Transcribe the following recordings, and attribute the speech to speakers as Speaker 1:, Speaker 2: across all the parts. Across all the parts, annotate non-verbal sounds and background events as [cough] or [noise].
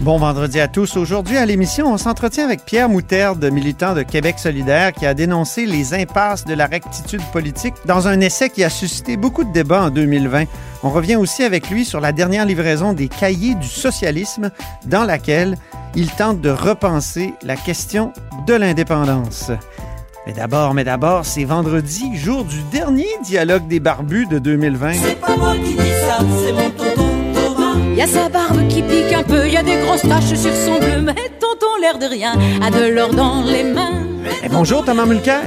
Speaker 1: Bon vendredi à tous. Aujourd'hui à l'émission, on s'entretient avec Pierre Moutarde, militant de Québec solidaire, qui a dénoncé les impasses de la rectitude politique dans un essai qui a suscité beaucoup de débats en 2020. On revient aussi avec lui sur la dernière livraison des cahiers du socialisme, dans laquelle il tente de repenser la question de l'indépendance. Mais d'abord, mais d'abord, c'est vendredi, jour du dernier dialogue des barbus de 2020.
Speaker 2: C'est pas moi qui c'est mon Thomas.
Speaker 3: Y a sa barbe qui pique un peu, y a des grosses taches sur son bleu, mais tonton l'air de rien a de l'or dans les mains.
Speaker 1: Et bonjour Thomas Mulcair.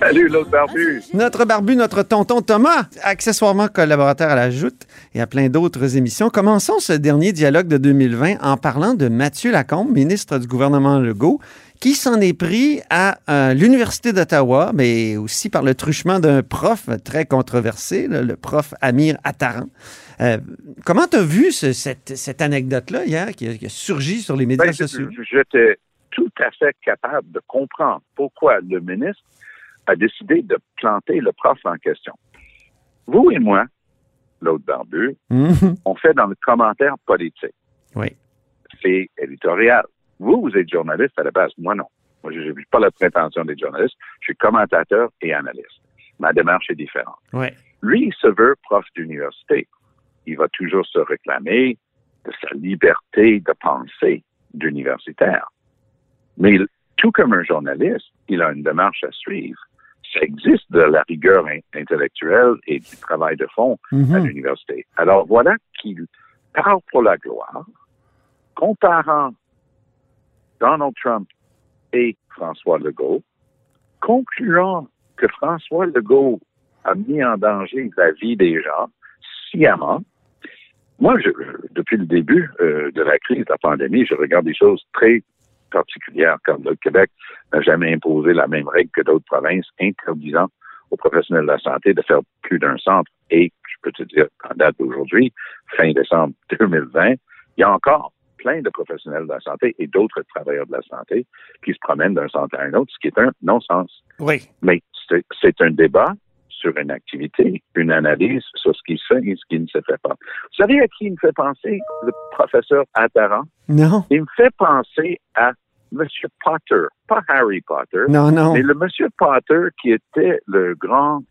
Speaker 4: Salut, l'autre barbu.
Speaker 1: Notre barbu, notre tonton Thomas, accessoirement collaborateur à la Joute et à plein d'autres émissions. Commençons ce dernier dialogue de 2020 en parlant de Mathieu Lacombe, ministre du gouvernement Legault, qui s'en est pris à euh, l'Université d'Ottawa, mais aussi par le truchement d'un prof très controversé, là, le prof Amir Attaran. Euh, comment tu as vu ce- cette, cette anecdote-là hier qui a, qui a surgi sur les médias
Speaker 4: Ben,
Speaker 1: sociaux?
Speaker 4: je- J'étais tout à fait capable de comprendre pourquoi le ministre a décidé de planter le prof en question. Vous et moi, l'autre barbu,
Speaker 1: Mhm.
Speaker 4: on fait dans le commentaire politique.
Speaker 1: Oui.
Speaker 4: C'est éditorial. Vous, vous êtes journaliste à la base. Moi, non. Moi, je n'ai pas la prétention d'être journaliste. Je suis commentateur et analyste. Ma démarche est différente.
Speaker 1: Oui.
Speaker 4: Lui, il se veut prof d'université. Il va toujours se réclamer de sa liberté de pensée d'universitaire. Mais tout comme un journaliste, il a une démarche à suivre. Ça existe de la rigueur in- intellectuelle et du travail de fond à
Speaker 1: Mhm.
Speaker 4: l'université. Alors voilà qu'il parle pour la gloire, comparant Donald Trump et François Legault, concluant que François Legault a mis en danger la vie des gens sciemment. Moi, je, depuis le début euh, de la crise de la pandémie, je regarde des choses très particulières, comme le Québec n'a jamais imposé la même règle que d'autres provinces, interdisant aux professionnels de la santé de faire plus d'un centre. Et je peux te dire, en date d'aujourd'hui, fin décembre [laughs] 2020, il y a encore plein de professionnels de la santé et d'autres travailleurs de la santé qui se promènent d'un centre à un autre, ce qui est un non-sens.
Speaker 1: Oui.
Speaker 4: Mais c'est- c'est un débat sur une activité, une analyse sur ce qui se fait et ce qui ne se fait pas. Vous savez à qui il me fait penser le professeur Attaran?
Speaker 1: Non.
Speaker 4: Il me fait penser à M. Potter, pas Harry Potter,
Speaker 1: Non, non.
Speaker 4: mais le M. Potter qui était le grand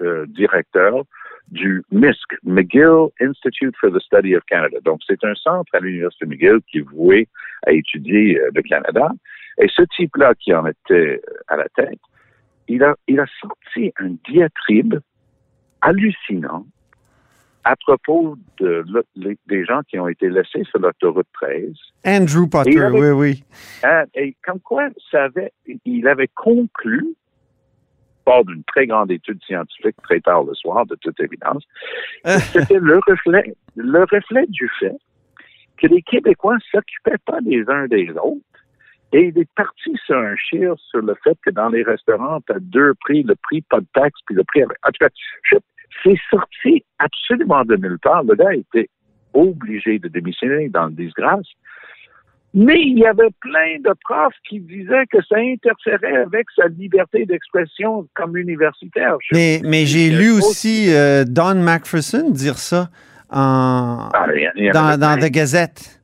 Speaker 4: euh, directeur du MISC, McGill Institute for the Study of Canada. Donc, c'est un centre à l'Université McGill qui est voué à étudier euh, le Canada. Et ce type-là qui en était euh, à la tête, il a, il a sorti un diatribe hallucinant à propos de, le- les- des gens qui ont été laissés sur l'autoroute 13
Speaker 1: Andrew Potter,
Speaker 4: avait-
Speaker 1: oui, oui.
Speaker 4: Et comme quoi, ça avait, il avait conclu, hors d'une très grande étude scientifique très tard le soir, de toute évidence, que [laughs] c'était le reflet, le reflet du fait que les Québécois s'occupaient pas des uns des autres. Et il est parti sur un chire sur le fait que dans les restaurants, tu as deux prix, le prix pas de taxe, puis le prix avec. En tout cas, c'est sorti absolument de nulle part. Le gars était obligé de démissionner dans le disgrâce. Mais il y avait plein de profs qui disaient que ça interférait avec sa liberté d'expression comme universitaire.
Speaker 1: Mais, mais j'ai lu aussi euh, Don McPherson dire ça en,
Speaker 4: Ah, y y
Speaker 1: dans, dans. The Gazette.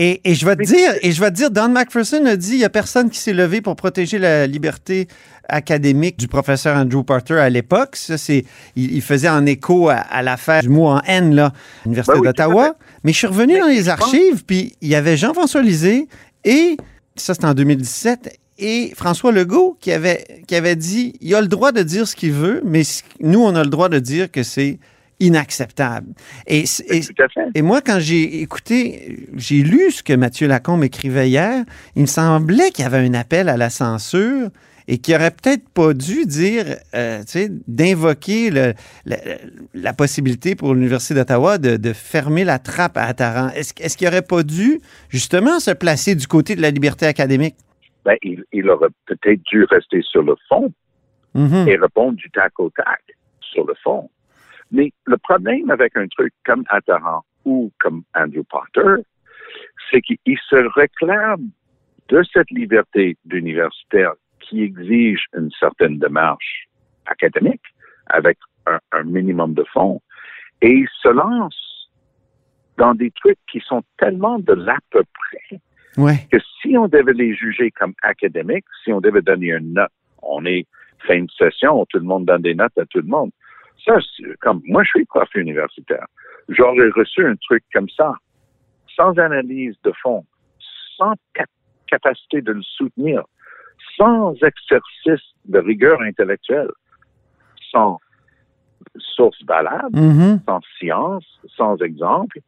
Speaker 1: Et, et je vais te dire, et je vais te dire, Don McPherson a dit, il y a personne qui s'est levé pour protéger la liberté académique du professeur Andrew Porter à l'époque. Ça, c'est, il, il faisait en écho à, à l'affaire du mot en haine, là, à l'Université
Speaker 4: Ben oui,
Speaker 1: d'Ottawa. Mais je suis revenu
Speaker 4: Mais
Speaker 1: dans les archives, puis il y avait Jean-François Lisée et, ça c'était en 2017, et François Legault qui avait, qui avait dit, il a le droit de dire ce qu'il veut, mais nous, on a le droit de dire que c'est inacceptable. Et, moi, quand j'ai écouté, j'ai lu ce que Mathieu Lacombe écrivait hier, il me semblait qu'il y avait un appel à la censure et qu'il aurait peut-être pas dû dire, euh, tu sais, d'invoquer la, la possibilité pour l'Université d'Ottawa de, de fermer la trappe à Attaran. Est-ce est-ce qu'il aurait pas dû, justement, se placer du côté de la liberté académique?
Speaker 4: Ben, il, il aurait peut-être dû rester sur le fond
Speaker 1: Mhm.
Speaker 4: et répondre du tac au tac sur le fond. Mais le problème avec un truc comme Attaran ou comme Andrew Potter, c'est qu'il se réclame de cette liberté d'universitaire qui exige une certaine démarche académique avec un, un minimum de fonds et il se lance dans des trucs qui sont tellement de l'à peu près
Speaker 1: Ouais.
Speaker 4: que si on devait les juger comme académiques, si on devait donner une note, on est fin de session, tout le monde donne des notes à tout le monde. Ça, comme moi, je suis prof universitaire. J'aurais reçu un truc comme ça, sans analyse de fond, sans cap- capacité de le soutenir, sans exercice de rigueur intellectuelle, sans source valable,
Speaker 1: Mhm.
Speaker 4: sans science, sans exemple,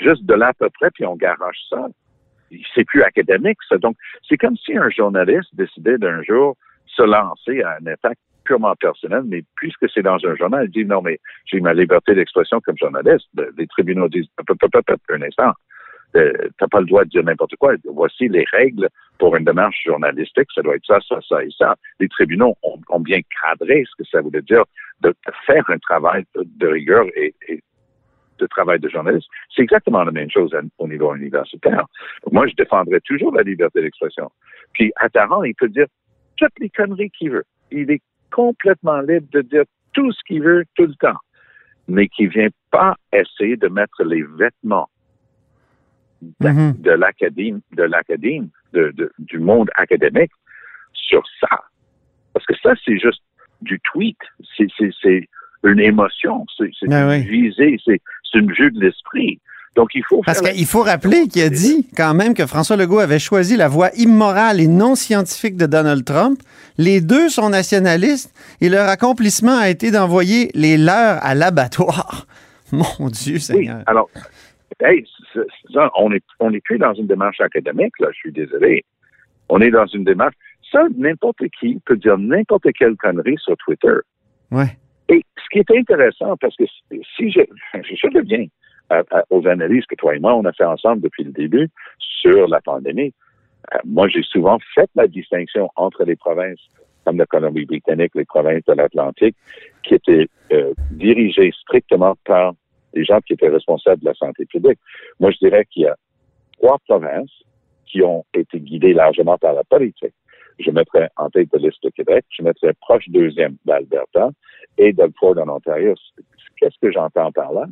Speaker 4: juste de là à peu près, puis on garoche ça. C'est plus académique, ça. Donc, c'est comme si un journaliste décidait d'un jour se lancer à une attaque purement personnelle, mais puisque c'est dans un journal, dit non, mais j'ai ma liberté d'expression comme journaliste. Le- Les tribunaux disent un instant. Euh, T'as pas le droit de dire n'importe quoi. Voici les règles pour une démarche journalistique. Ça doit être ça, ça, ça et ça. Les tribunaux ont, bien cadré ce que ça voulait dire de, faire un travail de, rigueur et, de travail de journaliste. C'est exactement la même chose au niveau universitaire. Moi, je défendrai toujours la liberté d'expression. Puis, à Taran, il peut dire toutes les conneries qu'il veut. Il est complètement libre de dire tout ce qu'il veut tout le temps, mais qui vient pas essayer de mettre les vêtements de,
Speaker 1: Mhm.
Speaker 4: de l'académie, de l'académie, de, de- du monde académique sur ça. Parce que ça, c'est juste du tweet. C'est, une émotion. C'est,
Speaker 1: Ben
Speaker 4: une
Speaker 1: oui.
Speaker 4: visée. C'est une vue de l'esprit. Donc, il faut
Speaker 1: Parce qu'il faut rappeler qu'il a dit quand même que François Legault avait choisi la voie immorale et non scientifique de Donald Trump. Les deux sont nationalistes et leur accomplissement a été d'envoyer les leurs à l'abattoir. [laughs] Mon Dieu
Speaker 4: Oui,
Speaker 1: Seigneur.
Speaker 4: alors, hey, ça, on est, on est plus dans une démarche académique, là, je suis désolé. On est dans une démarche. Ça, n'importe qui peut dire n'importe quelle connerie sur Twitter.
Speaker 1: Ouais.
Speaker 4: Et ce qui est intéressant, parce que si [laughs] je, je reviens à- à- aux analyses que toi et moi, on a fait ensemble depuis le début sur la pandémie, euh, moi, j'ai souvent fait la distinction entre les provinces comme la Colombie-Britannique, les provinces de l'Atlantique, qui étaient euh, dirigées strictement par les gens qui étaient responsables de la santé publique. Moi, je dirais qu'il y a trois provinces qui ont été guidées largement par la politique. Je mettrais en tête de liste le Québec, je mettrais proche deuxième d'Alberta et Doug Ford en Ontario. Qu'est-ce que j'entends par là?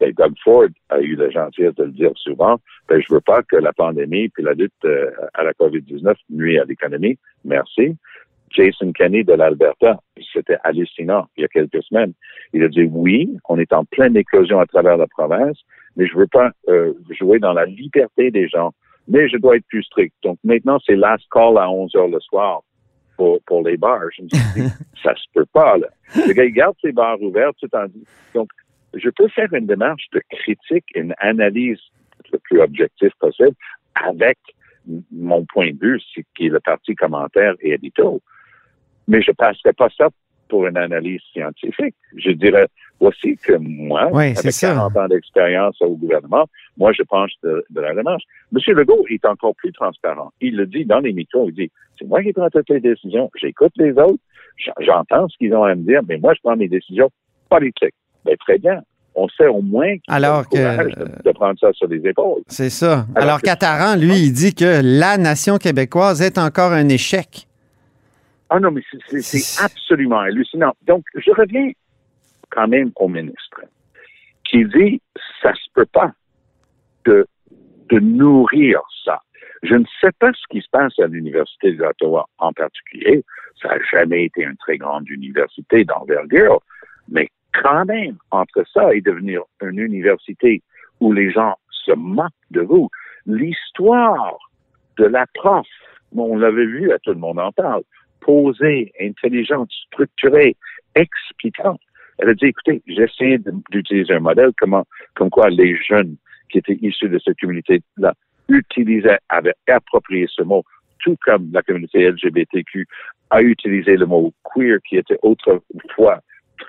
Speaker 4: Ben, Doug Ford a eu la gentillesse de le dire souvent. Ben, je veux pas que la pandémie puis la lutte euh, à la COVID-19 nuit à l'économie. Merci. Jason Kenney de l'Alberta, c'était hallucinant il y a quelques semaines. Il a dit oui, on est en pleine éclosion à travers la province, mais je veux pas euh, jouer dans la liberté des gens, mais je dois être plus strict. Donc maintenant, c'est last call à 11 heures le soir pour, pour les bars. Je me suis dit, [laughs] ça se peut pas, là. Le gars, il garde ses bars ouverts tout en. Donc, je peux faire une démarche de critique, une analyse le plus objectif possible avec m- mon point de vue, c'est qui est le parti commentaire et édito. Mais je passerai pas ça pour une analyse scientifique. Je dirais voici que moi,
Speaker 1: Oui,
Speaker 4: avec
Speaker 1: ça.
Speaker 4: 40 ans d'expérience au gouvernement, moi, je penche de, de la démarche. Monsieur Legault est encore plus transparent. Il le dit dans les micros, il dit, c'est moi qui prends toutes les décisions, j'écoute les autres, j'entends ce qu'ils ont à me dire, mais moi, je prends mes décisions politiques. Ben, très bien. On sait au moins qu'il a
Speaker 1: Alors que-
Speaker 4: de, de prendre ça sur les épaules.
Speaker 1: C'est ça.
Speaker 4: Alors
Speaker 1: Cataran, lui, il dit que la nation québécoise est encore un échec.
Speaker 4: Ah non, mais c'est absolument hallucinant. Donc, je reviens quand même au ministre qui dit ça se peut pas de, de nourrir ça. Je ne sais pas ce qui se passe à l'Université d'Ottawa en particulier. Ça n'a jamais été une très grande université d'envergure, mais quand même, entre ça et devenir une université où les gens se moquent de vous, l'histoire de la prof, on l'avait vu, à tout le monde en parle, posée, intelligente, structurée, expliquante. Elle a dit, écoutez, j'essaie d'utiliser un modèle comment, comme quoi les jeunes qui étaient issus de cette communauté-là utilisaient, avaient approprié ce mot, tout comme la communauté LGBTQ a utilisé le mot queer qui était autrefois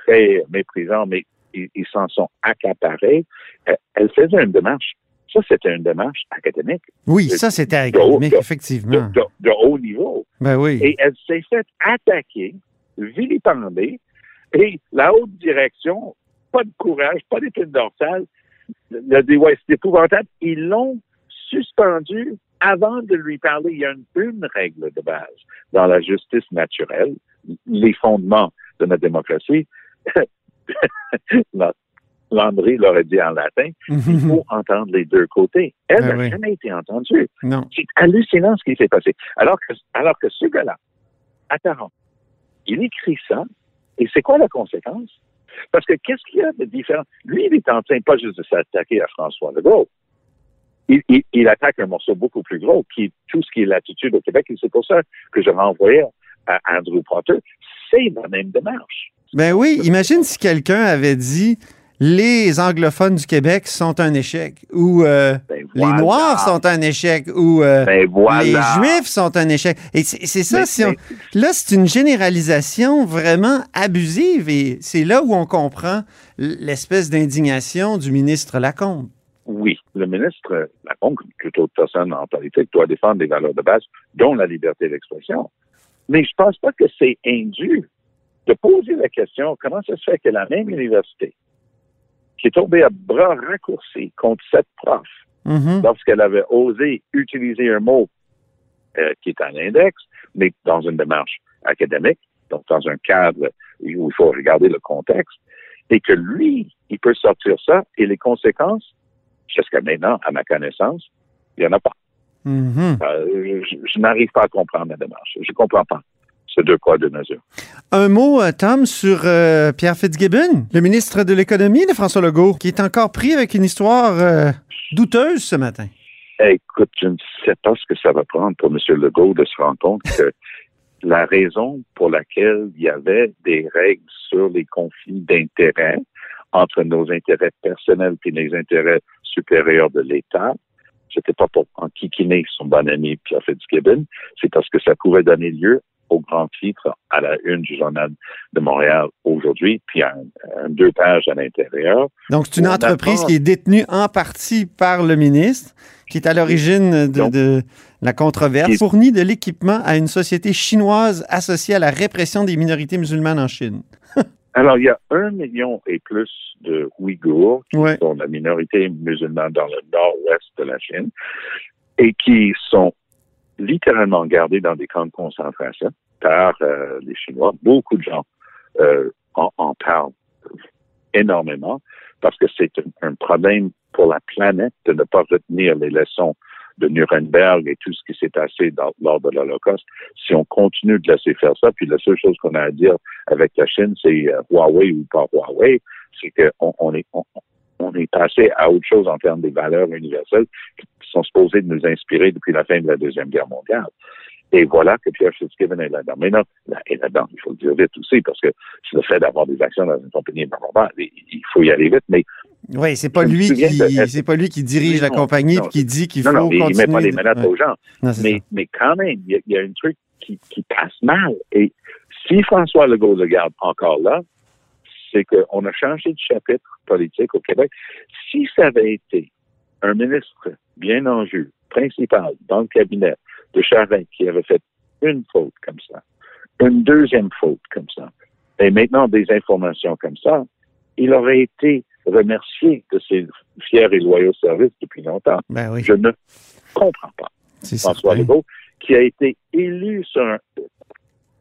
Speaker 4: très méprisant, mais ils ils s'en sont accaparés. Elle, elle faisait une démarche. Ça, c'était une démarche académique
Speaker 1: Oui, ça, c'était
Speaker 4: de haut-
Speaker 1: académique,
Speaker 4: de-
Speaker 1: effectivement.
Speaker 4: de- de haut niveau.
Speaker 1: Ben oui.
Speaker 4: Et elle s'est faite attaquer, vilipender, et la haute direction pas de courage, pas d'épine dorsale. A dit, ouais, c'est épouvantable. Ils l'ont suspendu avant de lui parler. Il y a une, une règle de base dans la justice naturelle, les fondements de notre démocratie. [laughs] Landry l'aurait dit en latin, il faut entendre les deux côtés. Elle
Speaker 1: Ah
Speaker 4: n'a
Speaker 1: oui.
Speaker 4: jamais été entendue. C'est hallucinant ce qui s'est passé. Alors que, alors que ce gars-là, à 40, il écrit ça, et c'est quoi la conséquence? Parce que qu'est-ce qu'il y a de différent? Lui, il est en train pas juste de s'attaquer à François Legault. Il, il, il attaque un morceau beaucoup plus gros, qui est tout ce qui est l'attitude au Québec, et c'est pour ça que je renvoyais à Andrew Potter. C'est la même démarche.
Speaker 1: Ben oui, imagine si quelqu'un avait dit les anglophones du Québec sont un échec ou euh,
Speaker 4: Ben
Speaker 1: les. Noirs sont un échec ou euh,
Speaker 4: Ben voilà.
Speaker 1: les Juifs sont un échec. Et c'est ça,
Speaker 4: Mais-
Speaker 1: si on- là, c'est une généralisation vraiment abusive et c'est là où on comprend l'espèce d'indignation du ministre Lacombe.
Speaker 4: Oui, le ministre Lacombe, comme toute autre personne en politique, doit défendre des valeurs de base, dont la liberté d'expression. Mais je pense pas que c'est indu de poser la question comment ça se fait que la même université, qui est tombée à bras raccourcis contre cette prof,
Speaker 1: Mhm.
Speaker 4: lorsqu'elle avait osé utiliser un mot euh, qui est un index, mais dans une démarche académique, donc dans un cadre où il faut regarder le contexte, et que lui, il peut sortir ça, et les conséquences, jusqu'à maintenant, à ma connaissance, il n'y en a pas.
Speaker 1: Mhm.
Speaker 4: Euh, je je n'arrive pas à comprendre la démarche. Je ne comprends pas ce deux poids, deux mesures.
Speaker 1: Un mot, euh, Tom, sur euh, Pierre Fitzgibbon, le ministre de l'Économie de François Legault, qui est encore pris avec une histoire euh, douteuse ce matin.
Speaker 4: Écoute, je ne sais pas ce que ça va prendre pour M. Legault de se rendre compte que [laughs] la raison pour laquelle il y avait des règles sur les conflits d'intérêts entre nos intérêts personnels et les intérêts supérieurs de l'État, c'était pas pour enquiquiner son bon ami Pierre Fitzgibbon, c'est parce que ça pouvait donner lieu au grand titre à la une du journal de Montréal aujourd'hui, puis un, un deux pages à l'intérieur.
Speaker 1: Donc, c'est une entreprise
Speaker 4: attend.
Speaker 1: qui est détenue en partie par le ministre, qui est à l'origine de, la controverse, fournit de l'équipement à une société chinoise associée à la répression des minorités musulmanes en Chine. [laughs]
Speaker 4: Alors, il y a un million et plus de Ouïghours qui
Speaker 1: Ouais.
Speaker 4: sont la minorité musulmane dans le nord-ouest de la Chine et qui sont littéralement gardés dans des camps de concentration par euh, les Chinois. Beaucoup de gens euh, en, en parlent énormément parce que c'est un, un problème pour la planète de ne pas retenir les leçons de Nuremberg et tout ce qui s'est passé dans- lors de l'Holocauste. Si on continue de laisser faire ça, puis la seule chose qu'on a à dire avec la Chine, c'est euh, Huawei ou pas Huawei, c'est qu'on on est, on, on est passé à autre chose en termes des valeurs universelles qui sont supposées de nous inspirer depuis la fin de la Deuxième Guerre mondiale. Et voilà que Pierre Fitzgibbon est là-dedans. Mais non, là, est là-dedans, il faut le dire vite aussi, parce que c'est le fait d'avoir des actions dans une compagnie, il il faut y aller vite, mais
Speaker 1: Oui, c'est pas lui
Speaker 4: souviens
Speaker 1: qui
Speaker 4: de-
Speaker 1: c'est pas lui qui dirige la compagnie
Speaker 4: non,
Speaker 1: puis qui dit qu'il
Speaker 4: non,
Speaker 1: faut
Speaker 4: non, mais il met pas les menaces aux gens. Mais,
Speaker 1: ça.
Speaker 4: mais quand même, il y a, il y a un truc qui, qui passe mal. Et si François Legault le garde encore là, c'est qu'on a changé de chapitre politique au Québec. Si ça avait été un ministre bien en jus, principal, dans le cabinet de Charest, qui avait fait une faute comme ça, une deuxième faute comme ça, et maintenant des informations comme ça, il aurait été remercié de ses fiers et loyaux services depuis longtemps.
Speaker 1: Ben oui,
Speaker 4: Je ne comprends pas. François
Speaker 1: certain.
Speaker 4: Legault, qui a été élu sur un-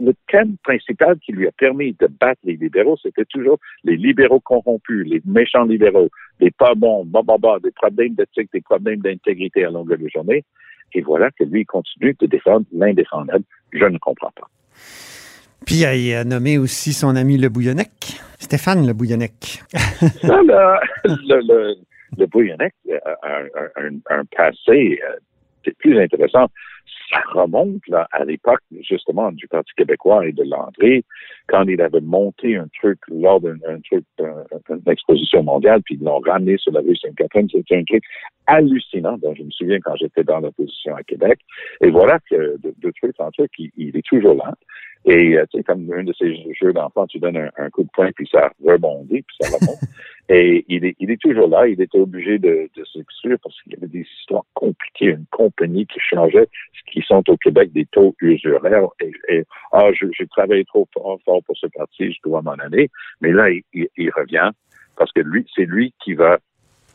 Speaker 4: le thème principal qui lui a permis de battre les libéraux, c'était toujours les libéraux corrompus, les méchants libéraux, des pas bons, bah, des problèmes d'éthique, des problèmes d'intégrité à longueur de journée. Et voilà que lui continue de défendre l'indéfendable. Je ne comprends pas.
Speaker 1: Puis il a nommé aussi son ami Le Bouillonnec, Stéphane Le Bouillonnec. [laughs]
Speaker 4: Ça, là, le, le, le Bouillonnec a un, un- un passé euh, plus intéressant. Ça remonte là, à l'époque, justement, du Parti québécois et de Landry, quand il avait monté un truc lors d'un un truc, une exposition mondiale, puis ils l'ont ramené sur la rue Sainte-Catherine. C'était un truc hallucinant. dont je me souviens quand j'étais dans l'opposition à Québec. Et voilà que de, de truc en truc, il est toujours là. Et euh, tu sais, comme un de ces jeux d'enfants, tu donnes un, un coup de poing, puis ça rebondit, puis ça remonte. [laughs] Et il est, il est toujours là. Il était obligé de, de s'exclure parce qu'il y avait des histoires compliquées. Une compagnie qui changeait, qui sont au Québec des taux usuraires. Et, et ah, je- j'ai travaillé trop fort, pour ce parti, je dois m'en aller. Mais là, il, il- il revient parce que lui, c'est lui qui va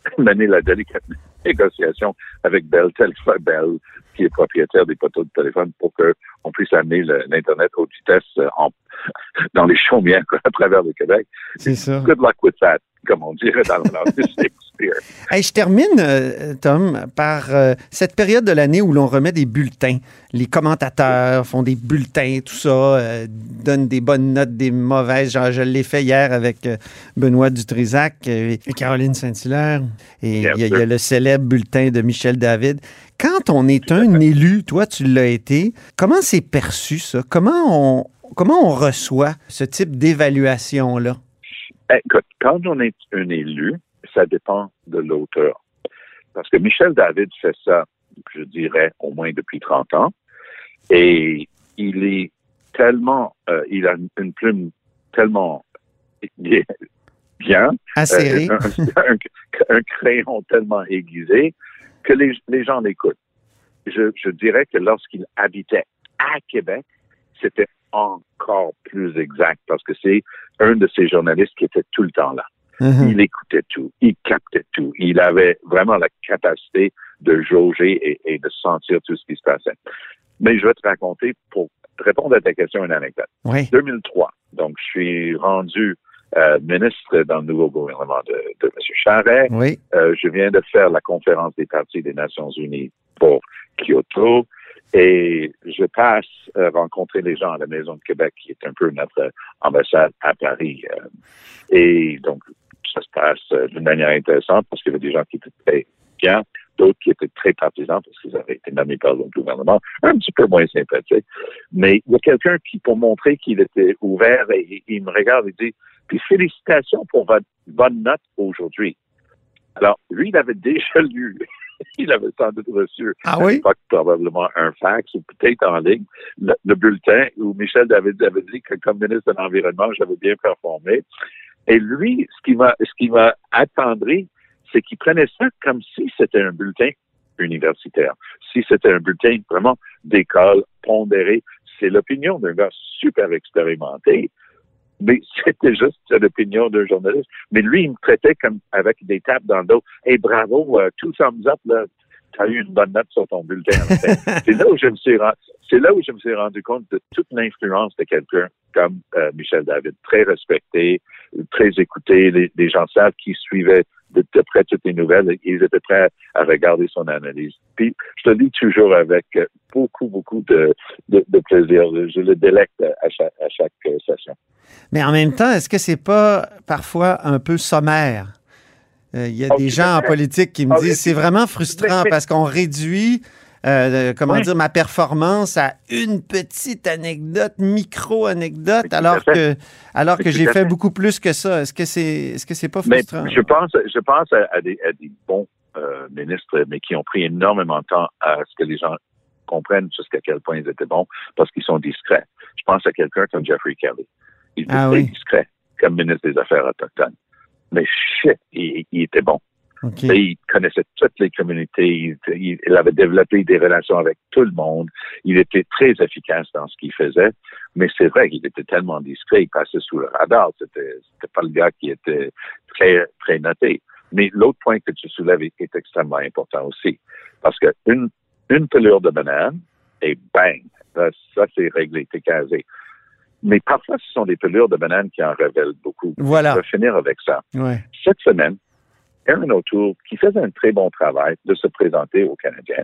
Speaker 4: [laughs] mener la délicate négociation avec Bell, Telephone Bell, qui est propriétaire des poteaux de téléphone, pour qu'on puisse amener l'Internet haute vitesse euh, en, [laughs] dans les chaumières à travers le Québec.
Speaker 1: C'est ça.
Speaker 4: Good luck with that, comme on dirait dans Shakespeare. [laughs]
Speaker 1: Hey, je termine, euh, Tom, par euh, cette période de l'année où l'on remet des bulletins. Les commentateurs font des bulletins, tout ça, euh, donnent des bonnes notes, des mauvaises. Genre, je l'ai fait hier avec euh, Benoît Dutrisac et Caroline Saint-Hilaire. Et il y, a le célèbre bulletin de Michel David. Quand on est un élu, toi, tu l'as été, comment c'est perçu, ça? Comment on, comment on reçoit ce type d'évaluation-là?
Speaker 4: Écoute, quand on est un élu, ça dépend de l'auteur. Parce que Michel David fait ça, je dirais, au moins depuis 30 ans. Et il est tellement, euh, il a une plume tellement bien, euh, [laughs] un, un- un crayon tellement aiguisé que les, les gens l'écoutent. Je, je dirais que lorsqu'il habitait à Québec, c'était encore plus exact parce que c'est un de ces journalistes qui était tout le temps là.
Speaker 1: Mhm.
Speaker 4: Il écoutait tout, il captait tout. Il avait vraiment la capacité de jauger et, et de sentir tout ce qui se passait. Mais je vais te raconter, pour répondre à ta question, une anecdote.
Speaker 1: Oui.
Speaker 4: 2003, donc je suis rendu euh, ministre dans le nouveau gouvernement de, de M. Charret.
Speaker 1: Oui.
Speaker 4: Euh, je viens de faire la conférence des partis des Nations Unies pour Kyoto et je passe euh, rencontrer les gens à la Maison de Québec, qui est un peu notre ambassade à Paris. euh, et donc, ça se passe euh, d'une manière intéressante parce qu'il y avait des gens qui étaient très bien, d'autres qui étaient très partisans parce qu'ils avaient été nommés par le gouvernement, un petit peu moins sympathiques. Mais il y a quelqu'un qui, pour montrer qu'il était ouvert, et, il me regarde et dit, puis félicitations pour votre bonne note aujourd'hui. Alors, lui, il avait déjà [laughs] lu. [laughs] Il avait sans doute reçu
Speaker 1: Ah
Speaker 4: à
Speaker 1: oui?
Speaker 4: l'époque, probablement un fax ou peut-être en ligne, le, le bulletin où Michel David avait dit que comme ministre de l'Environnement, j'avais bien performé. Et lui, ce qui m'a, ce qui m'a attendri, c'est qu'il prenait ça comme si c'était un bulletin universitaire. Si c'était un bulletin vraiment d'école, pondéré. C'est l'opinion d'un gars super expérimenté. Mais [laughs] c'était juste l'opinion d'un journaliste. Mais lui, il me traitait comme avec des tapes dans le dos. Hey, bravo, euh, two thumbs up, là. T'as eu une bonne note sur ton bulletin. [laughs] c'est là où je me suis rendu, c'est là où je me suis rendu compte de toute l'influence de quelqu'un comme euh, Michel David, très respecté, très écouté. Les, les gens savent qui suivaient de, de près toutes les nouvelles. Ils étaient prêts à regarder son analyse. Puis, je te le dis toujours avec euh, beaucoup, beaucoup de, de, de plaisir. Je le délecte à chaque, à chaque euh, session.
Speaker 1: Mais en même temps, est-ce que c'est pas parfois un peu sommaire? Euh, Il y a
Speaker 4: Oh,
Speaker 1: des gens en politique qui me
Speaker 4: Oh,
Speaker 1: disent c'est vraiment frustrant parce qu'on réduit, euh, comment
Speaker 4: Oui.
Speaker 1: dire, ma performance à une petite anecdote, micro-anecdote, alors que, alors que j'ai fait
Speaker 4: fait.
Speaker 1: beaucoup plus que ça. Est-ce que c'est est-ce que c'est pas
Speaker 4: Mais
Speaker 1: frustrant?
Speaker 4: je pense, je pense à, à des, à des bons euh, ministres, mais qui ont pris énormément de temps à ce que les gens comprennent jusqu'à quel point ils étaient bons parce qu'ils sont discrets. Je pense à quelqu'un comme Jeffrey Kelly. Il était
Speaker 1: Ah oui.
Speaker 4: discret comme ministre des Affaires autochtones. Mais shit, il, il était bon. Et il connaissait toutes les communautés. Il, avait développé des relations avec tout le monde. Il était très efficace dans ce qu'il faisait. Mais c'est vrai qu'il était tellement discret, il passait sous le radar. C'était, c'était pas le gars qui était très, très noté. Mais l'autre point que tu soulèves est, est extrêmement important aussi. Parce que une, une pelure de banane, et bang, ça, ça, c'est réglé, t'es casé. Mais parfois, ce sont des pelures de banane qui en révèlent beaucoup.
Speaker 1: Voilà.
Speaker 4: Je vais finir avec ça
Speaker 1: Ouais.
Speaker 4: cette semaine, Aaron O'Toole, qui faisait un très bon travail de se présenter aux Canadiens,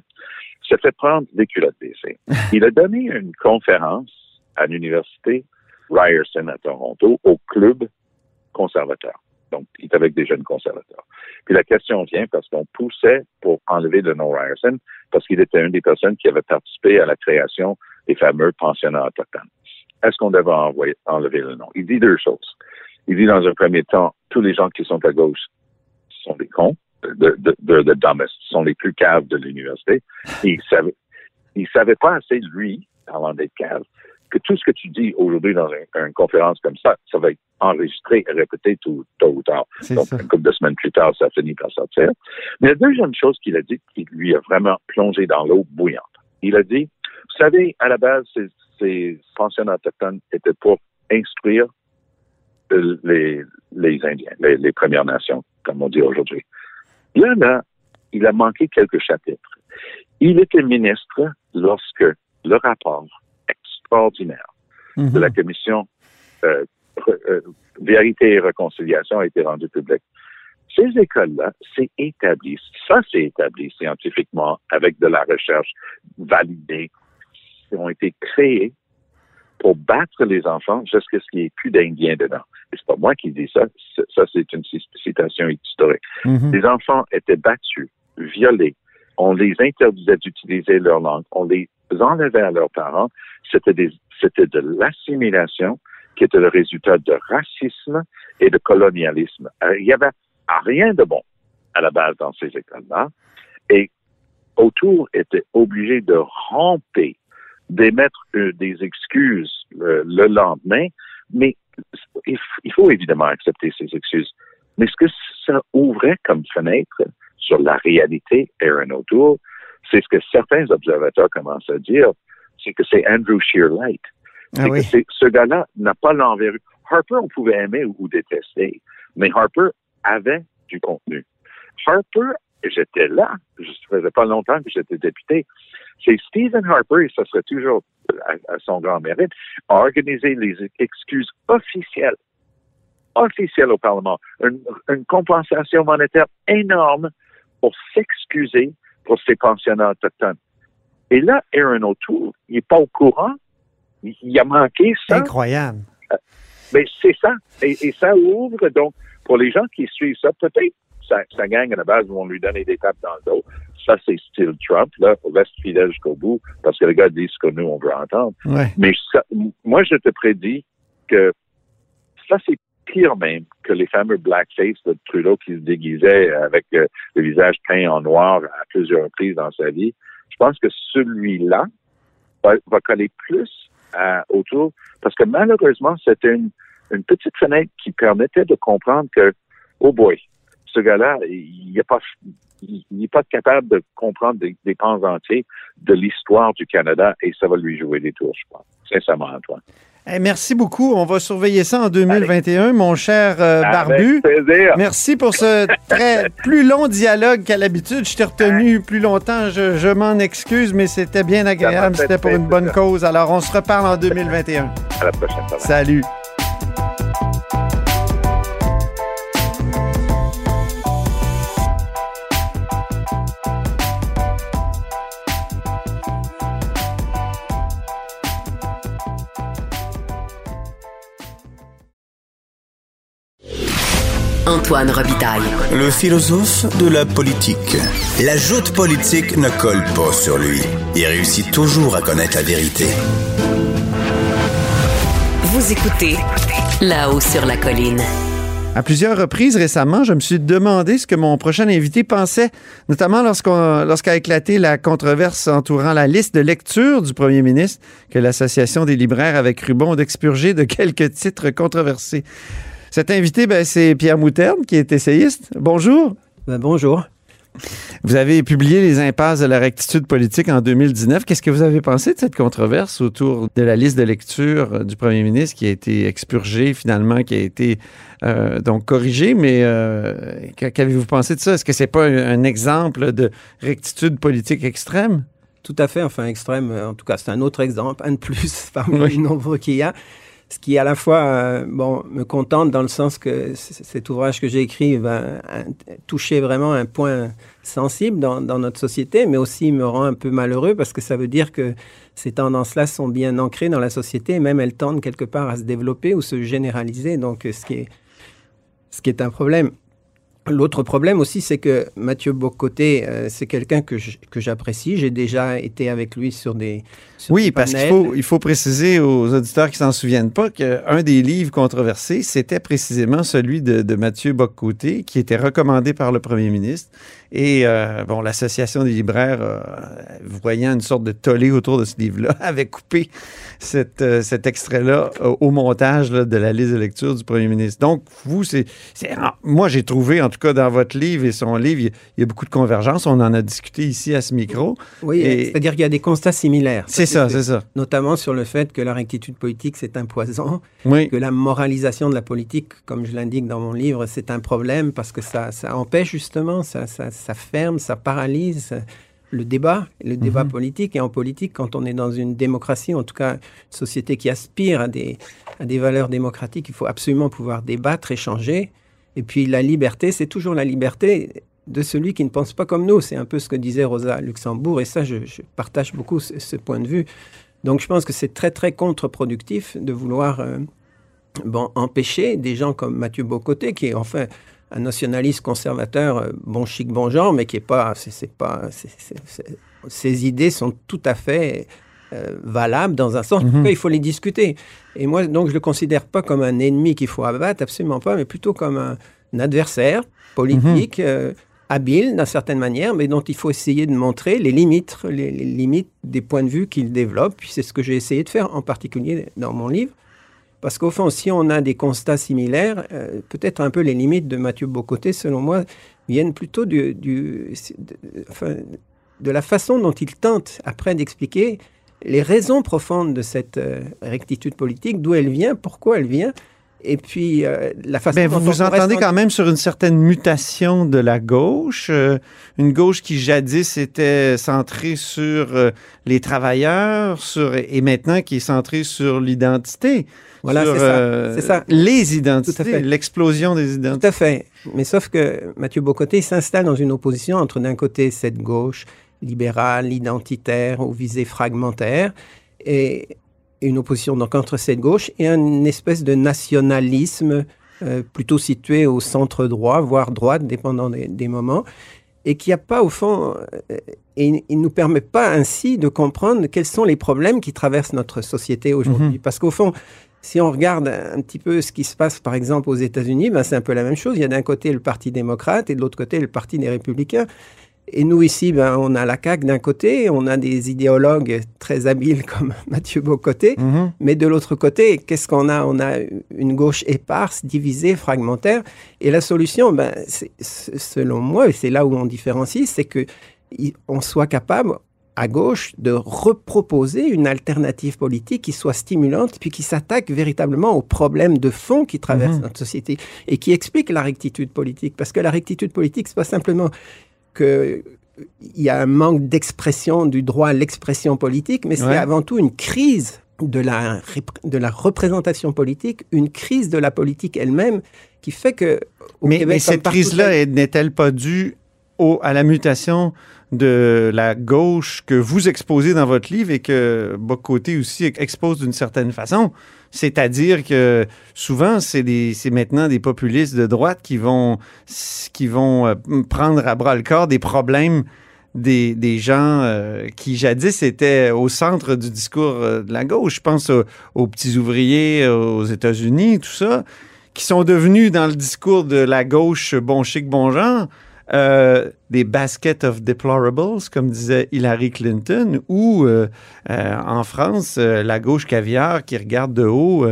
Speaker 4: s'est fait prendre les culottes baissées. [laughs] Il a donné une conférence à l'université Ryerson à Toronto au club conservateur. Donc, il est avec des jeunes conservateurs. Puis la question vient parce qu'on poussait pour enlever le nom Ryerson parce qu'il était une des personnes qui avait participé à la création des fameux pensionnats autochtones. Est-ce qu'on devait enlever le nom? Il dit deux choses. Il dit dans un premier temps, tous les gens qui sont à gauche sont des cons, de, de, de, de dumbest, sont les plus caves de l'université. Il savait, il savait pas assez, lui, parlant d'être cave, que tout ce que tu dis aujourd'hui dans un- une conférence comme ça, ça va être enregistré et répété tout, tôt ou tard. Donc,
Speaker 1: ça.
Speaker 4: une couple de semaines plus tard, ça finit par sortir. Mais la deuxième chose qu'il a dit, qui lui a vraiment plongé dans l'eau bouillante, il a dit, vous savez, à la base, ces, ces pensionnats autochtones étaient pour instruire euh, les, les Indiens, les, les Premières Nations, comme on dit aujourd'hui. Là, là, il a manqué quelques chapitres. Il était ministre lorsque le rapport extraordinaire de la commission euh, euh, Vérité et Réconciliation a été rendu public. Ces écoles-là, c'est établi, ça c'est établi scientifiquement avec de la recherche validée, qui ont été créées pour battre les enfants jusqu'à ce qu'il n'y ait plus d'Indiens dedans. Et c'est pas moi qui dis ça, ça c'est une ci- citation historique.
Speaker 1: Mhm.
Speaker 4: Les enfants étaient battus, violés. On les interdisait d'utiliser leur langue. On les enlevait à leurs parents. C'était des, c'était de l'assimilation qui était le résultat de racisme et de colonialisme. Euh, Il y avait rien de bon à la base dans ces écoles-là. Et autour était obligé de ramper, d'émettre euh, des excuses euh, le lendemain, mais il, faut évidemment accepter ces excuses. Mais ce que ça ouvrait comme fenêtre sur la réalité Aaron O'Toole, c'est ce que certains observateurs commencent à dire, c'est que c'est Andrew Shear Light.
Speaker 1: Ah
Speaker 4: C'est
Speaker 1: oui.
Speaker 4: que ce gars-là n'a pas l'envergure. Harper, on pouvait aimer ou, ou détester, mais Harper avait du contenu. Harper, j'étais là, je faisait pas longtemps que j'étais député. C'est Stephen Harper, et ça serait toujours à, à son grand mérite, a organisé les excuses officielles, officielles au Parlement, une, une compensation monétaire énorme pour s'excuser pour ces pensionnats autochtones. Et là, Aaron O'Toole, il n'est pas au courant. Il, il a manqué ça.
Speaker 1: Incroyable.
Speaker 4: Mais c'est ça. Et, et ça ouvre donc, pour les gens qui suivent ça, peut-être ça gagne à la base vont lui donner des tapes dans le dos. Ça, c'est style Trump, là, reste fidèle jusqu'au bout, parce que les gars disent ce que nous, on veut entendre.
Speaker 1: Ouais.
Speaker 4: Mais ça, moi, je te prédis que ça, c'est pire même que les fameux blackface de Trudeau qui se déguisait avec euh, le visage peint en noir à plusieurs reprises dans sa vie. Je pense que celui-là va, va coller plus à, autour, parce que malheureusement, c'était une, une petite fenêtre qui permettait de comprendre que, oh boy, ce gars-là, il n'est pas, il il n'est pas capable de comprendre des, des pans entiers de l'histoire du Canada et ça va lui jouer des tours, je crois. Sincèrement, Antoine.
Speaker 1: Eh, merci beaucoup. On va surveiller ça en 2021, mon cher euh, Barbu.
Speaker 4: Plaisir.
Speaker 1: Merci pour ce très [laughs] plus long dialogue qu'à l'habitude. Je t'ai retenu plus longtemps. Je, je m'en excuse, mais c'était bien agréable. C'était pour une bonne cause. Alors, on se reparle en 2021.
Speaker 4: À la prochaine.
Speaker 1: Salut.
Speaker 5: Antoine Robitaille.
Speaker 6: Le philosophe de la politique. La joute politique ne colle pas sur lui. Il réussit toujours à connaître la vérité.
Speaker 5: Vous écoutez là-haut sur la colline.
Speaker 1: À plusieurs reprises récemment, je me suis demandé ce que mon prochain invité pensait, notamment lorsqu'on- lorsqu'a éclaté la controverse entourant la liste de lecture du premier ministre que l'Association des libraires avait cru bon d'expurger de quelques titres controversés. Cet invité, ben, c'est Pierre Mouterne, qui est essayiste. Bonjour.
Speaker 7: Ben, bonjour.
Speaker 1: Vous avez publié Les impasses de la rectitude politique en 2019. Qu'est-ce que vous avez pensé de cette controverse autour de la liste de lecture euh, du premier ministre qui a été expurgée finalement, qui a été euh, donc corrigée, mais euh, qu'a- qu'avez-vous pensé de ça? Est-ce que c'est pas un, un exemple de rectitude politique extrême?
Speaker 7: Tout à fait, enfin extrême. En tout cas, c'est un autre exemple, [laughs] un de plus parmi
Speaker 1: Oui.
Speaker 7: les nombreux qu'il y a. Ce qui, à la fois, euh, bon, me contente dans le sens que cet ouvrage que j'ai écrit va toucher vraiment un point sensible dans, dans notre société, mais aussi me rend un peu malheureux parce que ça veut dire que ces tendances-là sont bien ancrées dans la société et même elles tendent quelque part à se développer ou se généraliser. Donc, ce qui est, ce qui est un problème. L'autre problème aussi, c'est que Mathieu Bocoté, euh, c'est quelqu'un que j'apprécie. J'ai déjà été avec lui sur des. sur
Speaker 1: Oui,
Speaker 7: des
Speaker 1: parce qu'il faut, il faut préciser aux auditeurs qui s'en souviennent pas qu'un des livres controversés, c'était précisément celui de, de Mathieu Boccoté, qui était recommandé par le premier ministre. Et euh, bon, l'Association des libraires, euh, voyant une sorte de tollé autour de ce livre-là, [laughs] avait coupé cette, cet extrait-là au montage là, de la liste de lecture du premier ministre. Donc, vous, c'est. Moi, j'ai trouvé, en tout tout cas dans votre livre et son livre, il y a- beaucoup de convergences. On en a discuté ici à ce micro.
Speaker 7: Oui,
Speaker 1: Et-
Speaker 7: c'est-à-dire qu'il y a des constats similaires.
Speaker 1: C'est ça, c'est ça.
Speaker 7: Notamment sur le fait que la rectitude politique, c'est un poison,
Speaker 1: Oui.
Speaker 7: que la moralisation de la politique, comme je l'indique dans mon livre, c'est un problème parce que ça, ça empêche justement, ça, ça, ça ferme, ça paralyse le débat, le débat
Speaker 1: Mhm.
Speaker 7: politique. Et en politique, quand on est dans une démocratie, en tout cas une société qui aspire à des, à des valeurs démocratiques, il faut absolument pouvoir débattre, échanger. Et puis la liberté, c'est toujours la liberté de celui qui ne pense pas comme nous. C'est un peu ce que disait Rosa Luxembourg, et ça, je, partage beaucoup ce, point de vue. Donc je pense que c'est très, très contre-productif de vouloir euh, bon, empêcher des gens comme Mathieu Bocoté, qui est enfin un nationaliste conservateur, euh, bon chic, bon genre, mais qui est pas... c'est pas ses idées sont tout à fait euh, valables dans un sens. En tout
Speaker 1: Mhm.
Speaker 7: cas, il faut les discuter. Et moi, donc, je le considère pas comme un ennemi qu'il faut abattre, absolument pas, mais plutôt comme un, un adversaire politique, euh, habile d'une certaine manière, mais dont il faut essayer de montrer les limites, les, les limites des points de vue qu'il développe. Puis c'est ce que j'ai essayé de faire, en particulier dans mon livre. Parce qu'au fond, si on a des constats similaires, euh, peut-être un peu les limites de Mathieu Bocoté, selon moi, viennent plutôt du, du- de, enfin, de la façon dont il tente après d'expliquer les raisons profondes de cette euh, rectitude politique, d'où elle vient, pourquoi elle vient, et puis euh, la façon
Speaker 1: Ben,
Speaker 7: dont
Speaker 1: vous vous entendez quand même sur une certaine mutation de la gauche, euh, une gauche qui jadis était centrée sur euh, les travailleurs, sur et maintenant qui est centrée sur l'identité.
Speaker 7: Voilà, c'est ça, ça.
Speaker 1: Les
Speaker 7: Tout
Speaker 1: identités, l'explosion des
Speaker 7: Tout
Speaker 1: identités.
Speaker 7: à fait. Mais sauf que Mathieu Bocoté s'installe dans une opposition entre d'un côté cette gauche libérale, identitaire, aux visées fragmentaires, et une opposition donc entre cette gauche et une espèce de nationalisme euh, plutôt situé au centre droit, voire droite, dépendant des, des moments, et qui n'a pas au fond, euh, et il ne nous permet pas ainsi de comprendre quels sont les problèmes qui traversent notre société aujourd'hui. Parce qu'au fond, si on regarde un petit peu ce qui se passe, par exemple, aux États-Unis, ben, c'est un peu la même chose. Il y a d'un côté le Parti démocrate et de l'autre côté le Parti des républicains. Et nous, ici, ben, on a la CAQ d'un côté, on a des idéologues très habiles [laughs] comme Mathieu Bocoté,
Speaker 1: Mhm.
Speaker 7: mais de l'autre côté, qu'est-ce qu'on a? On a une gauche éparse, divisée, fragmentaire. Et la solution, ben, selon moi, et c'est là où on différencie, c'est que il- on soit capable à gauche de reproposer une alternative politique qui soit stimulante puis qui s'attaque véritablement aux problèmes de fond qui traversent
Speaker 1: Mhm.
Speaker 7: notre société et qui explique la rectitude politique. Parce que la rectitude politique, c'est pas simplement que il y a un manque d'expression du droit à l'expression politique, mais c'est
Speaker 1: Ouais.
Speaker 7: avant tout une crise de la, de la représentation politique, une crise de la politique elle-même qui fait que au
Speaker 1: Mais,
Speaker 7: Québec,
Speaker 1: mais
Speaker 7: comme
Speaker 1: cette crise-là n'est-elle pas due au- à la mutation de la gauche que vous exposez dans votre livre et que Bocoté aussi expose d'une certaine façon? C'est-à-dire que souvent, c'est maintenant des populistes de droite qui vont, euh, prendre à bras le corps des problèmes des, des gens euh, qui jadis étaient au centre du discours euh, de la gauche. Je pense aux, aux petits ouvriers aux États-Unis, tout ça, qui sont devenus dans le discours de la gauche bon chic, bon genre, euh, des baskets of deplorables, comme disait Hillary Clinton, ou euh, euh, en France, la gauche caviar qui regarde de haut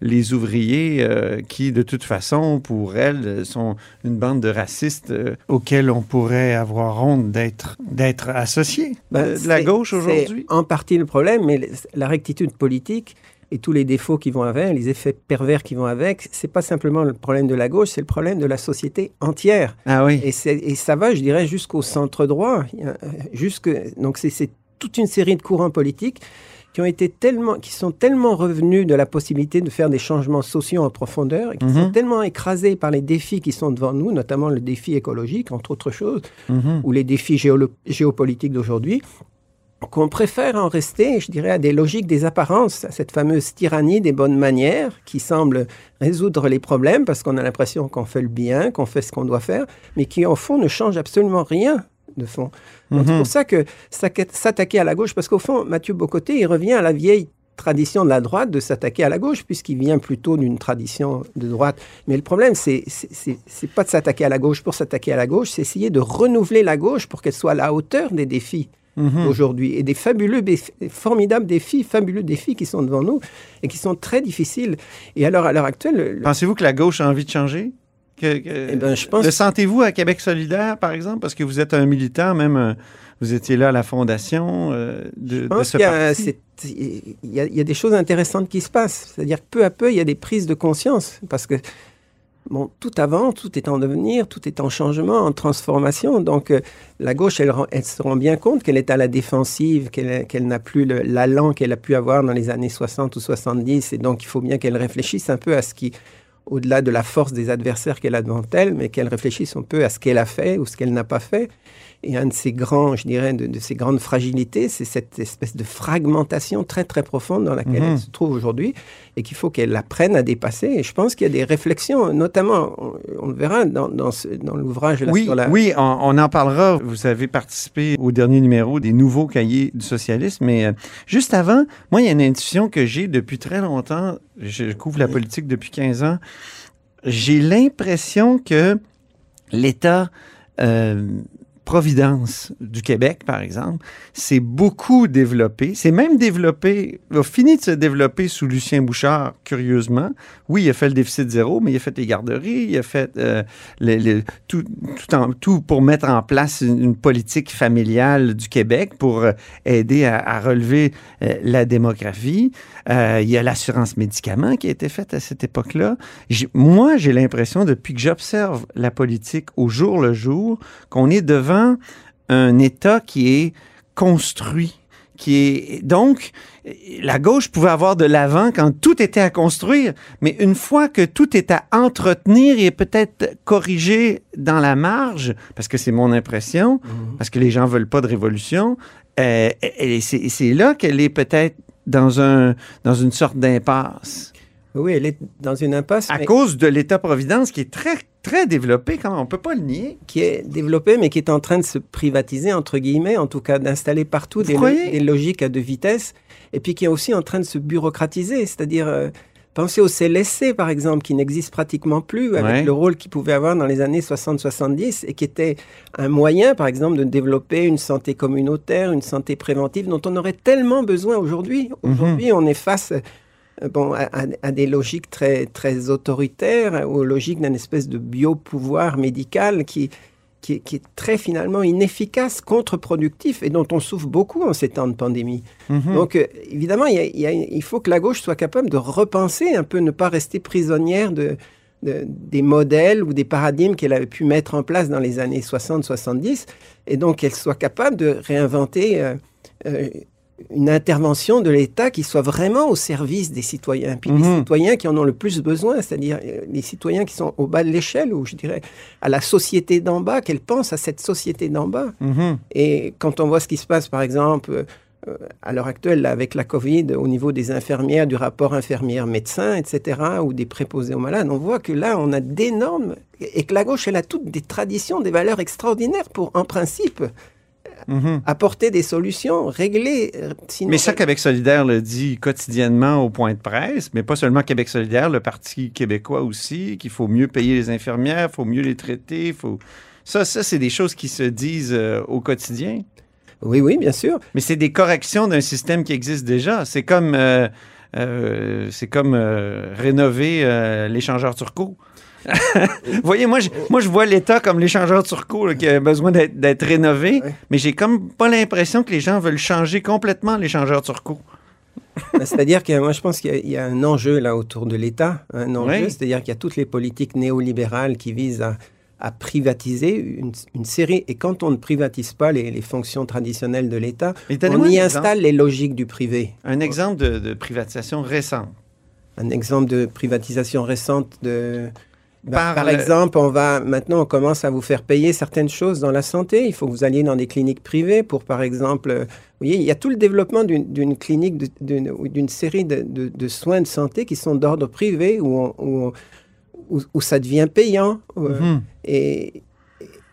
Speaker 1: les ouvriers qui, de toute façon, pour elle, sont une bande de racistes auxquels on pourrait avoir honte d'être d'être associé
Speaker 7: Ben,
Speaker 1: de la gauche
Speaker 7: c'est
Speaker 1: aujourd'hui.
Speaker 7: en partie le problème, mais la rectitude politique et tous les défauts qui vont avec, les effets pervers qui vont avec, c'est pas simplement le problème de la gauche, c'est le problème de la société entière.
Speaker 1: Ah oui.
Speaker 7: Et, ça va, je dirais, jusqu'au centre droit. Euh, Jusque, donc c'est- toute une série de courants politiques qui ont été tellement, qui sont tellement revenus de la possibilité de faire des changements sociaux en profondeur, et qui
Speaker 1: Mhm.
Speaker 7: sont tellement écrasés par les défis qui sont devant nous, notamment le défi écologique, entre autres choses,
Speaker 1: Mhm.
Speaker 7: ou les défis géopolitiques d'aujourd'hui, qu'on préfère en rester, je dirais, à des logiques des apparences, à cette fameuse tyrannie des bonnes manières qui semble résoudre les problèmes parce qu'on a l'impression qu'on fait le bien, qu'on fait ce qu'on doit faire, mais qui, en fond, ne change absolument rien de fond. C'est
Speaker 1: Mhm.
Speaker 7: pour ça que s'atta- s'attaquer à la gauche, parce qu'au fond, Mathieu Bocoté, il revient à la vieille tradition de la droite de s'attaquer à la gauche, puisqu'il vient plutôt d'une tradition de droite. Mais le problème, c'est pas de s'attaquer à la gauche pour s'attaquer à la gauche, c'est essayer de renouveler la gauche pour qu'elle soit à la hauteur des défis
Speaker 1: Mhm.
Speaker 7: aujourd'hui et des fabuleux, des formidables défis, fabuleux défis qui sont devant nous et qui sont très difficiles. Et alors, à l'heure actuelle, le-
Speaker 1: Pensez-vous que la gauche a envie de changer? Que, que-
Speaker 7: Eh ben, je pense-
Speaker 1: Le sentez-vous à Québec solidaire, par exemple, parce que vous êtes un militant, même euh, vous étiez là à la fondation euh, de,
Speaker 7: Je
Speaker 1: de
Speaker 7: pense
Speaker 1: ce
Speaker 7: qu'il y, a,
Speaker 1: parti.
Speaker 7: c'est- il y a- il y a des choses intéressantes qui se passent. C'est-à-dire que peu à peu, il y a des prises de conscience. Parce que, bon, tout avant, tout est en devenir, tout est en changement, en transformation. Donc, euh, la gauche, elle, se rend bien compte qu'elle est à la défensive, qu'elle n'a plus l'allant qu'elle a pu avoir dans les années 60 ou 70. Et donc, il faut bien qu'elle réfléchisse un peu à ce qui, au-delà de la force des adversaires qu'elle a devant elle, mais qu'elle réfléchisse un peu à ce qu'elle a fait ou ce qu'elle n'a pas fait. Et un de ces grands, je dirais, de, de ces grandes fragilités, c'est cette espèce de fragmentation très très profonde dans laquelle
Speaker 1: Mhm.
Speaker 7: elle se trouve aujourd'hui et qu'il faut qu'elle apprenne à dépasser. Et je pense qu'il y a des réflexions, notamment, on, on le verra dans, dans, l'ouvrage
Speaker 1: Oui,
Speaker 7: sur la...
Speaker 1: oui, on, on en parlera. Vous avez participé au dernier numéro des nouveaux cahiers du socialisme, mais euh, juste avant, moi, il y a une intuition que j'ai depuis très longtemps. Je couvre la politique depuis 15 ans. J'ai l'impression que l'État euh, Providence du Québec, par exemple, s'est beaucoup développé. C'est même développé, a fini de se développer sous Lucien Bouchard, curieusement. Oui, il a fait le déficit zéro, mais il a fait les garderies, il a fait euh, tout, pour mettre en place une, politique familiale du Québec pour euh, aider à, relever euh, la démographie. Il y a l'assurance médicaments qui a été faite à cette époque-là. Moi, j'ai l'impression, depuis que j'observe la politique au jour le jour, qu'on est devant un État qui est construit, qui est donc la gauche pouvait avoir de l'avant quand tout était à construire, mais une fois que tout est à entretenir et peut-être corriger dans la marge, parce que c'est mon impression, parce que les gens veulent pas de révolution, euh, et c'est là qu'elle est peut-être dans un dans une sorte d'impasse
Speaker 7: Oui, elle est dans une impasse.
Speaker 1: à
Speaker 7: mais-
Speaker 1: cause de l'État-providence qui est très très développé quand même, on peut pas le nier.
Speaker 7: qui est développé, mais qui est en train de se privatiser, entre guillemets, en tout cas d'installer partout des, lo-
Speaker 1: croyez?
Speaker 7: des logiques à deux vitesses, et puis qui est aussi en train de se bureaucratiser, c'est-à-dire... euh, Pensez au CLSC, par exemple, qui n'existe pratiquement plus, avec
Speaker 1: Ouais.
Speaker 7: le rôle qu'il pouvait avoir dans les années 60-70, et qui était un moyen, par exemple, de développer une santé communautaire, une santé préventive, dont on aurait tellement besoin aujourd'hui. Aujourd'hui, on est face bon, à, des logiques très, très autoritaires, aux logiques d'une espèce de biopouvoir médical qui, qui, est- qui est très finalement inefficace, contre-productif et dont on souffre beaucoup en ces temps de pandémie.
Speaker 1: Mhm.
Speaker 7: Donc, euh, évidemment, il, y a- il y a- il faut que la gauche soit capable de repenser un peu, ne pas rester prisonnière de, de- des modèles ou des paradigmes qu'elle avait pu mettre en place dans les années 60-70, et donc qu'elle soit capable de réinventer euh, euh, une intervention de l'État qui soit vraiment au service des citoyens, puis des
Speaker 1: Mhm.
Speaker 7: citoyens qui en ont le plus besoin, c'est-à-dire euh, les citoyens qui sont au bas de l'échelle, ou je dirais à la société d'en bas, qu'elle pense à cette société d'en bas.
Speaker 1: Mhm.
Speaker 7: Et quand on voit ce qui se passe, par exemple, euh, à l'heure actuelle, là, avec la Covid, au niveau des infirmières, du rapport infirmière-médecin, etc., ou des préposés aux malades, on voit que là, on a d'énormes... Et que la gauche, elle a toutes des traditions, des valeurs extraordinaires pour, en principe,
Speaker 1: Mhm.
Speaker 7: apporter des solutions, régler... euh, sinon-
Speaker 1: Mais ça, Québec solidaire le dit quotidiennement au point de presse, mais pas seulement Québec solidaire, le Parti québécois aussi, qu'il faut mieux payer les infirmières, il faut mieux les traiter, faut... Ça, ça c'est des choses qui se disent euh, au quotidien.
Speaker 7: Oui, oui, bien sûr.
Speaker 1: Mais c'est des corrections d'un système qui existe déjà. C'est comme, euh, euh, c'est comme rénover l'échangeur turco. Vous [laughs] voyez, moi je, moi, je vois l'État comme l'échangeur turco là, qui a besoin d'être rénové,
Speaker 7: Ouais.
Speaker 1: mais j'ai comme pas l'impression que les gens veulent changer complètement l'échangeur turco. [laughs]
Speaker 7: Ben, C'est-à-dire que moi, je pense qu'il y a- il y, a un enjeu là autour de l'État, un enjeu,
Speaker 1: Oui.
Speaker 7: c'est-à-dire qu'il y a toutes les politiques néolibérales qui visent à, à privatiser une, une série, et quand on ne privatise pas les, les fonctions traditionnelles de l'État, on y
Speaker 1: exemple.
Speaker 7: installe les logiques du privé.
Speaker 1: Un exemple de, de privatisation récente.
Speaker 7: Un exemple de privatisation récente de... ben,
Speaker 1: Par
Speaker 7: par
Speaker 1: le-
Speaker 7: exemple, on va maintenant on commence à vous faire payer certaines choses dans la santé. Il faut que vous alliez dans des cliniques privées pour, par exemple, euh, vous voyez, il y a tout le développement d'une clinique, d'une ou d'une série de, de- de soins de santé qui sont d'ordre privé où, on- où, on- où- où ça devient payant. euh,
Speaker 1: Mhm.
Speaker 7: et,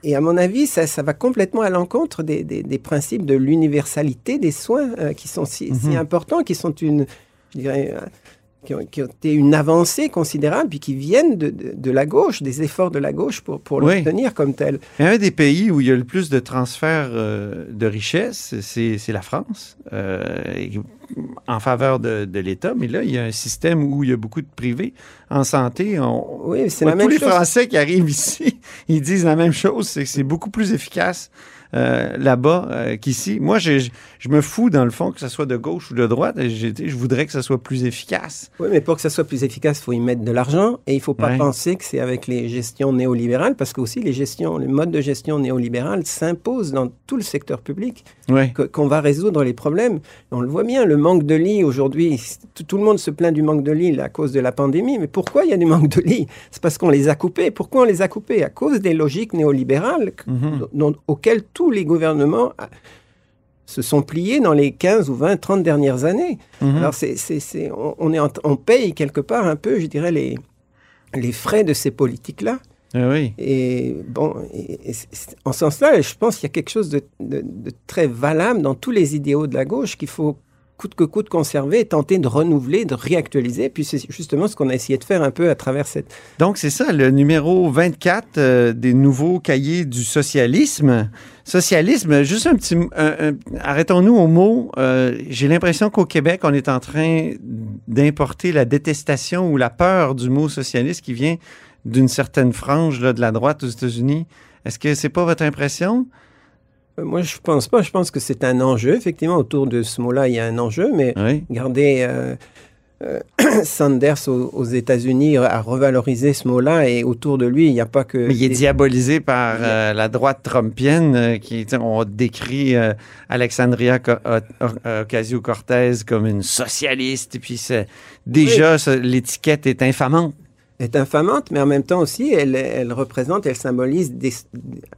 Speaker 7: et à mon avis, ça, ça va complètement à l'encontre des, des- des principes de l'universalité des soins euh, qui sont si, si
Speaker 1: Mhm.
Speaker 7: importants, qui sont une, je dirais, qui ont, qui ont été une avancée considérable, puis qui viennent de, de- de la gauche, des efforts de la gauche pour, pour
Speaker 1: Oui.
Speaker 7: l'obtenir comme tel.
Speaker 1: Un des pays où il y a le plus de transferts euh, de richesses, c'est c'est la France. Euh, en faveur de, de l'État, mais là, il y a un système où il y a beaucoup de privés en santé. On,
Speaker 7: Oui, c'est la même
Speaker 1: tous les
Speaker 7: chose.
Speaker 1: Français qui arrivent [laughs] ici, ils disent la même chose, c'est que c'est beaucoup plus efficace euh, là-bas euh, qu'ici. Moi, je, me fous, dans le fond, que ce soit de gauche ou de droite. Je voudrais que ça soit plus efficace.
Speaker 7: Oui, mais pour que ça soit plus efficace, il faut y mettre de l'argent et il ne faut pas
Speaker 1: Ouais.
Speaker 7: penser que c'est avec les gestions néolibérales, parce que aussi les gestions, les modes de gestion néolibérales s'imposent dans tout le secteur public, qu'on va résoudre les problèmes. On le voit bien, le manque de lits aujourd'hui, tout, tout le monde se plaint du manque de lits à cause de la pandémie, mais pourquoi il y a du manque de lits? C'est parce qu'on les a coupés. Pourquoi on les a coupés? À cause des logiques néolibérales dont- auxquelles tous les gouvernements ah, se sont pliés dans les 15 ou 20, 30 dernières années.
Speaker 1: Mhm.
Speaker 7: Alors, c'est, c'est, c'est- on, on est en- on paye quelque part un peu, je dirais, les, les frais de ces politiques-là.
Speaker 1: Oui.
Speaker 7: Et bon, et- et c'est- en ce sens-là, je pense qu'il y a quelque chose de, de- de très valable dans tous les idéaux de la gauche qu'il faut coûte que coûte conserver, tenter de renouveler, de réactualiser. Puis c'est justement ce qu'on a essayé de faire un peu à travers cette...
Speaker 1: Donc, c'est ça, le numéro 24 euh, des nouveaux cahiers du socialisme. Socialisme, juste un petit... Arrêtons-nous au mot. euh, J'ai l'impression qu'au Québec, on est en train d'importer la détestation ou la peur du mot socialiste qui vient d'une certaine frange là, de la droite aux États-Unis. Est-ce que c'est pas votre impression?
Speaker 7: Euh, Moi, je pense pas. Je pense que c'est un enjeu. Effectivement, autour de ce mot-là, il y a un enjeu, mais
Speaker 1: Oui.
Speaker 7: Regardez, euh, euh, [clears throat] Sanders aux, aux États-Unis a revalorisé ce mot-là et autour de lui, il n'y a pas que.
Speaker 1: Mais il est
Speaker 7: des-
Speaker 1: diabolisé par euh, la droite trumpienne euh, qui, on décrit Alexandria Ocasio-Cortez comme une socialiste. Et puis c'est- déjà, l'étiquette est infamante.
Speaker 7: Est infamante, mais en même temps aussi, elle, elle représente, elle symbolise des-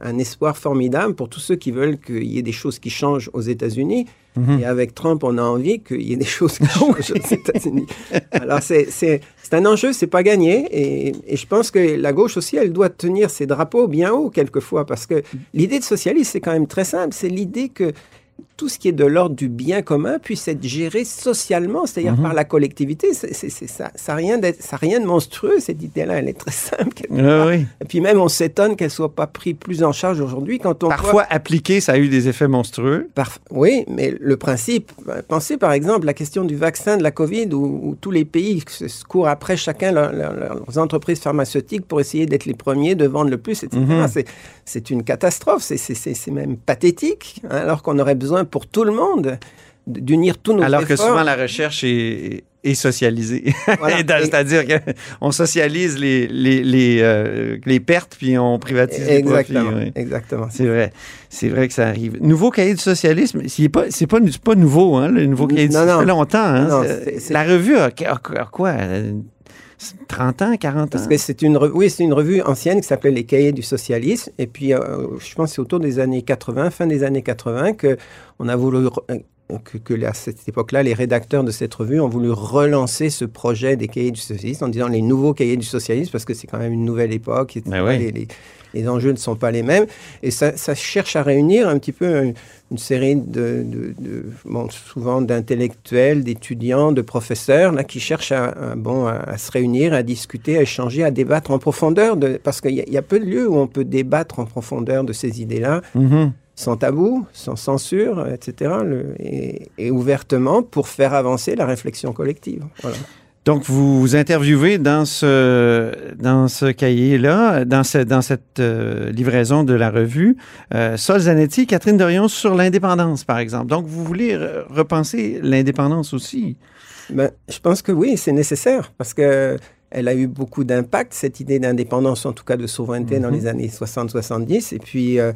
Speaker 7: un espoir formidable pour tous ceux qui veulent qu'il y ait des choses qui changent aux États-Unis.
Speaker 1: Mhm.
Speaker 7: Et avec Trump, on a envie qu'il y ait des choses qui [laughs] changent aux États-Unis. Alors, c'est- un enjeu, c'est pas gagné. Et, et je pense que la gauche aussi, elle doit tenir ses drapeaux bien haut quelquefois. Parce que l'idée de socialisme, c'est quand même très simple. C'est l'idée que tout ce qui est de l'ordre du bien commun puisse être géré socialement, c'est-à-dire
Speaker 1: Mhm.
Speaker 7: par la collectivité. C'est- ça n'a rien, rien de monstrueux, cette idée-là. Elle est très simple.
Speaker 1: Oui, oui.
Speaker 7: Et puis même, on s'étonne qu'elle soit pas prise plus en charge aujourd'hui quand on voit-
Speaker 1: Parfois appliqué, ça a eu des effets monstrueux.
Speaker 7: Oui, mais le principe, euh, pensez par exemple la question du vaccin de la COVID où, où tous les pays se courent après chacun leur- leur- leurs entreprises pharmaceutiques pour essayer d'être les premiers, de vendre le plus, etc.
Speaker 1: Mhm.
Speaker 7: C'est- C'est une catastrophe, c'est même pathétique, hein, alors qu'on aurait besoin pour tout le monde d'unir tous nos
Speaker 1: Alors que souvent la recherche est, est socialisée. [laughs]
Speaker 7: Voilà.
Speaker 1: C'est-à-dire qu'on socialise les, les, les, euh, les pertes puis on privatise les profits.
Speaker 7: Exactement, exactement.
Speaker 1: C'est vrai. C'est vrai que ça arrive. Nouveau cahier du socialisme, c'est pas, c'est pas, nouveau, hein, le nouveau cahier du
Speaker 7: Non,
Speaker 1: socialisme. Ça
Speaker 7: non.
Speaker 1: fait longtemps. Hein,
Speaker 7: Non,
Speaker 1: La revue a, a- a quoi? Euh, 30 ans, 40 ans?
Speaker 7: Parce que c'est une, oui, c'est une revue ancienne qui s'appelait Les Cahiers du socialisme. Et puis, euh, je pense que c'est autour des années 80, fin des années 80, que on a voulu euh, que, que à cette époque-là, les rédacteurs de cette revue ont voulu relancer ce projet des cahiers du socialisme en disant les nouveaux cahiers du socialisme parce que c'est quand même une nouvelle époque.
Speaker 1: Ben
Speaker 7: les, les- les enjeux ne sont pas les mêmes. Et ça, ça cherche à réunir un petit peu une, une série de, de- de- bon, souvent d'intellectuels, d'étudiants, de professeurs, là, qui cherchent à, à, bon, à, à se réunir, à discuter, à échanger, à débattre en profondeur, de, parce qu'il y, a- il y a peu de lieux où on peut débattre en profondeur de ces idées-là,
Speaker 1: Mhm.
Speaker 7: sans tabou, sans censure, etc., le- et, et ouvertement pour faire avancer la réflexion collective. Voilà.
Speaker 1: Donc, vous vous interviewez dans ce, dans ce cahier-là, dans, ce- dans cette euh, livraison de la revue, euh, Sol Zanetti, Catherine Dorion sur l'indépendance, par exemple. Donc, vous voulez re- repenser l'indépendance aussi?
Speaker 7: Ben, je pense que oui, c'est nécessaire parce que elle a eu beaucoup d'impact, cette idée d'indépendance, en tout cas de souveraineté dans
Speaker 1: Mhm.
Speaker 7: les années 60-70. Et puis euh,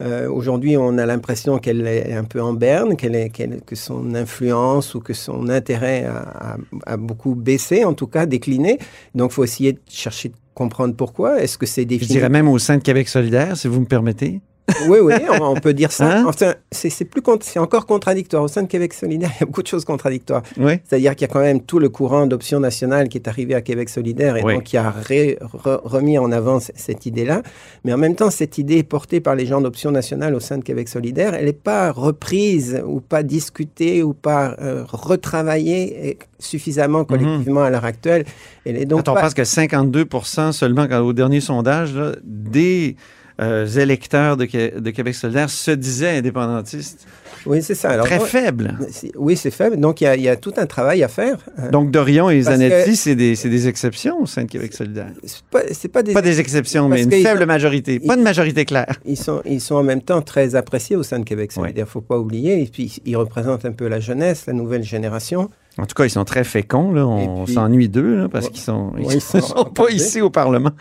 Speaker 7: euh, aujourd'hui, on a l'impression qu'elle est un peu en berne, qu'elle est, qu'elle- que son influence ou que son intérêt a, a- a beaucoup baissé, en tout cas décliné. Donc, il faut essayer de chercher de comprendre pourquoi. Est-ce que c'est
Speaker 1: Je
Speaker 7: défini
Speaker 1: dirais même au sein de Québec solidaire, si vous me permettez.
Speaker 7: Oui, oui, on, on peut dire ça.
Speaker 1: Hein?
Speaker 7: Enfin, c'est plus c'est encore contradictoire. Au sein de Québec solidaire, [laughs] il y a beaucoup de choses contradictoires.
Speaker 1: Oui.
Speaker 7: C'est-à-dire qu'il y a quand même tout le courant d'option nationale qui est arrivé à Québec solidaire et
Speaker 1: Oui.
Speaker 7: donc qui a ré- re- remis en avant cette idée-là. Mais en même temps, cette idée portée par les gens d'option nationale au sein de Québec solidaire, elle n'est pas reprise ou pas discutée ou pas euh, retravaillée suffisamment collectivement à l'heure actuelle. Elle est donc
Speaker 1: on
Speaker 7: pas-
Speaker 1: pense que 52 seulement au dernier sondage là, des euh, électeurs de, Qué- de Québec solidaire se disaient indépendantistes.
Speaker 7: Oui, c'est ça. Alors,
Speaker 1: Très
Speaker 7: moi-
Speaker 1: faible.
Speaker 7: Oui, c'est faible. Donc, il y, a- il y a tout un travail à faire. Euh,
Speaker 1: Donc, Dorion et Zanetti, c'est des, exceptions au sein de Québec solidaire.
Speaker 7: c'est pas, pas des
Speaker 1: Pas des exceptions, mais une faible
Speaker 7: sont-
Speaker 1: majorité. Pas
Speaker 7: ils-
Speaker 1: une majorité claire.
Speaker 7: Ils sont, ils sont en même temps très appréciés au sein de Québec solidaire. Il ne faut pas oublier. Et puis, ils représentent un peu la jeunesse, la nouvelle génération.
Speaker 1: En tout cas, ils sont très féconds. Là. On,
Speaker 7: puis-
Speaker 1: s'ennuie d'eux là, parce
Speaker 7: Ouais.
Speaker 1: qu'ils sont, ils
Speaker 7: Ouais, ils
Speaker 1: sont,
Speaker 7: sont [laughs]
Speaker 1: pas ici au Parlement.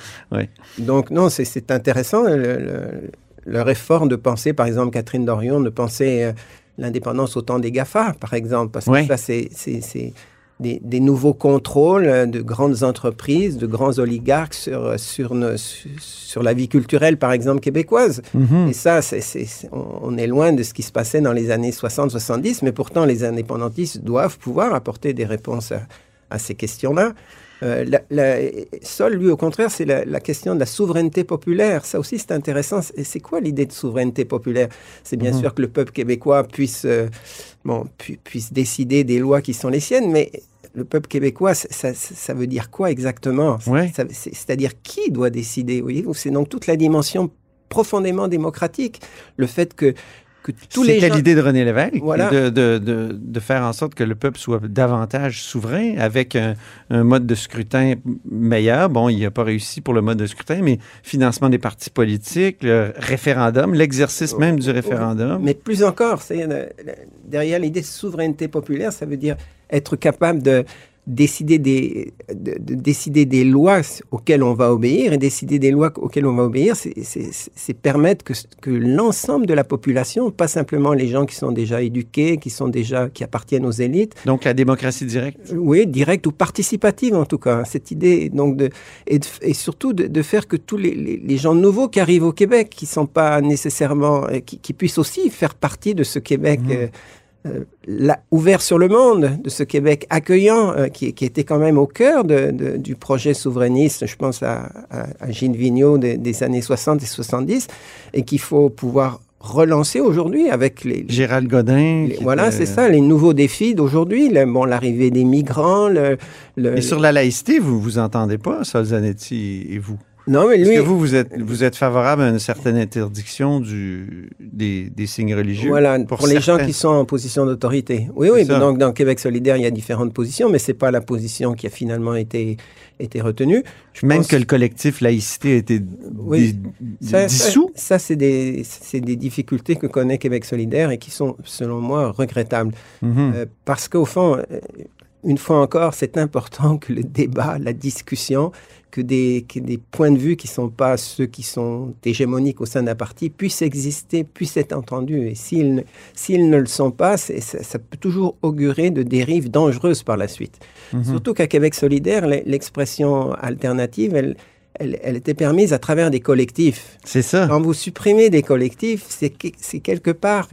Speaker 7: Donc, non, c'est- c'est intéressant. Le, le- leur effort de penser, par exemple, Catherine Dorion, de penser euh, l'indépendance au temps des GAFA, par exemple. Parce que ça, c'est c'est- c'est des, des nouveaux contrôles euh, de grandes entreprises, de grands oligarques sur, euh, sur, nos- sur, sur la vie culturelle, par exemple, québécoise.
Speaker 1: Mhm.
Speaker 7: Et ça, on on est loin de ce qui se passait dans les années 60-70, mais pourtant les indépendantistes doivent pouvoir apporter des réponses à, à ces questions-là. Euh, la- la- Sol, lui, au contraire, c'est la, la question de la souveraineté populaire. Ça aussi, c'est intéressant. Et c'est quoi l'idée de souveraineté populaire? C'est bien
Speaker 1: Mhm.
Speaker 7: sûr que le peuple québécois puisse, euh, bon, pu- puisse décider des lois qui sont les siennes, mais le peuple québécois, ça, ça- ça veut dire quoi exactement?
Speaker 1: Ouais.
Speaker 7: C'est-à-dire qui doit décider C'est donc toute la dimension profondément démocratique. Le fait que, que tous les
Speaker 1: C'était
Speaker 7: gens...
Speaker 1: l'idée de René Lévesque,
Speaker 7: Voilà.
Speaker 1: de, de, de, de faire en sorte que le peuple soit davantage souverain avec un, un mode de scrutin meilleur. Bon, il n'a pas réussi pour le mode de scrutin, mais financement des partis politiques, le référendum, l'exercice même du référendum.
Speaker 7: Mais plus encore, euh, derrière l'idée de souveraineté populaire, ça veut dire être capable de décider des, de, de décider des lois auxquelles on va obéir et décider des lois auxquelles on va obéir, c'est- permettre que, que l'ensemble de la population, pas simplement les gens qui sont déjà éduqués, qui sont déjà qui appartiennent aux élites,
Speaker 1: Donc, la démocratie directe?
Speaker 7: oui, directe ou participative en tout cas. Cette idée donc de et, de- et surtout de, de faire que tous les, les- les gens nouveaux qui arrivent au Québec, qui sont pas nécessairement, qui, qui puissent aussi faire partie de ce Québec. euh, euh, ouvert sur le monde, de ce Québec accueillant, euh, qui, qui était quand même au cœur de- de- du projet souverainiste, je pense à, à, à Gilles Vigneault des, des années 60 et 70, et qu'il faut pouvoir relancer aujourd'hui avec les,
Speaker 1: Gérald Godin.
Speaker 7: les- voilà,
Speaker 1: était-
Speaker 7: c'est ça, les nouveaux défis d'aujourd'hui. Bon, l'arrivée des migrants, le, le-
Speaker 1: Et sur la laïcité, vous vous entendez pas, Sol Zanetti et vous?
Speaker 7: Non mais
Speaker 1: Est-ce
Speaker 7: lui,
Speaker 1: que vous, vous êtes, vous êtes favorable à une certaine interdiction du, des, des signes religieux?
Speaker 7: voilà, pour, les gens qui sont en position d'autorité. Oui, oui. Donc dans Québec solidaire, il y a différentes positions, mais c'est pas la position qui a finalement été été retenue. Je
Speaker 1: Même
Speaker 7: pense-
Speaker 1: que le collectif laïcité a été
Speaker 7: Oui. Ça,
Speaker 1: dissous?
Speaker 7: Ça, c'est des, des difficultés que connaît Québec solidaire et qui sont, selon moi, regrettables.
Speaker 1: Mhm.
Speaker 7: Euh, parce qu'au fond, euh, une fois encore, c'est important que le débat, la discussion, que des, que des points de vue qui ne sont pas ceux qui sont hégémoniques au sein d'un parti puissent exister, puissent être entendus. Et s'ils ne, s'ils ne le sont pas, ça, ça peut toujours augurer de dérives dangereuses par la suite.
Speaker 1: Mhm.
Speaker 7: Surtout qu'à Québec solidaire, l'e- l'expression alternative, elle, elle, elle était permise à travers des collectifs.
Speaker 1: C'est ça.
Speaker 7: Quand vous supprimez des collectifs, c'est c'est quelque part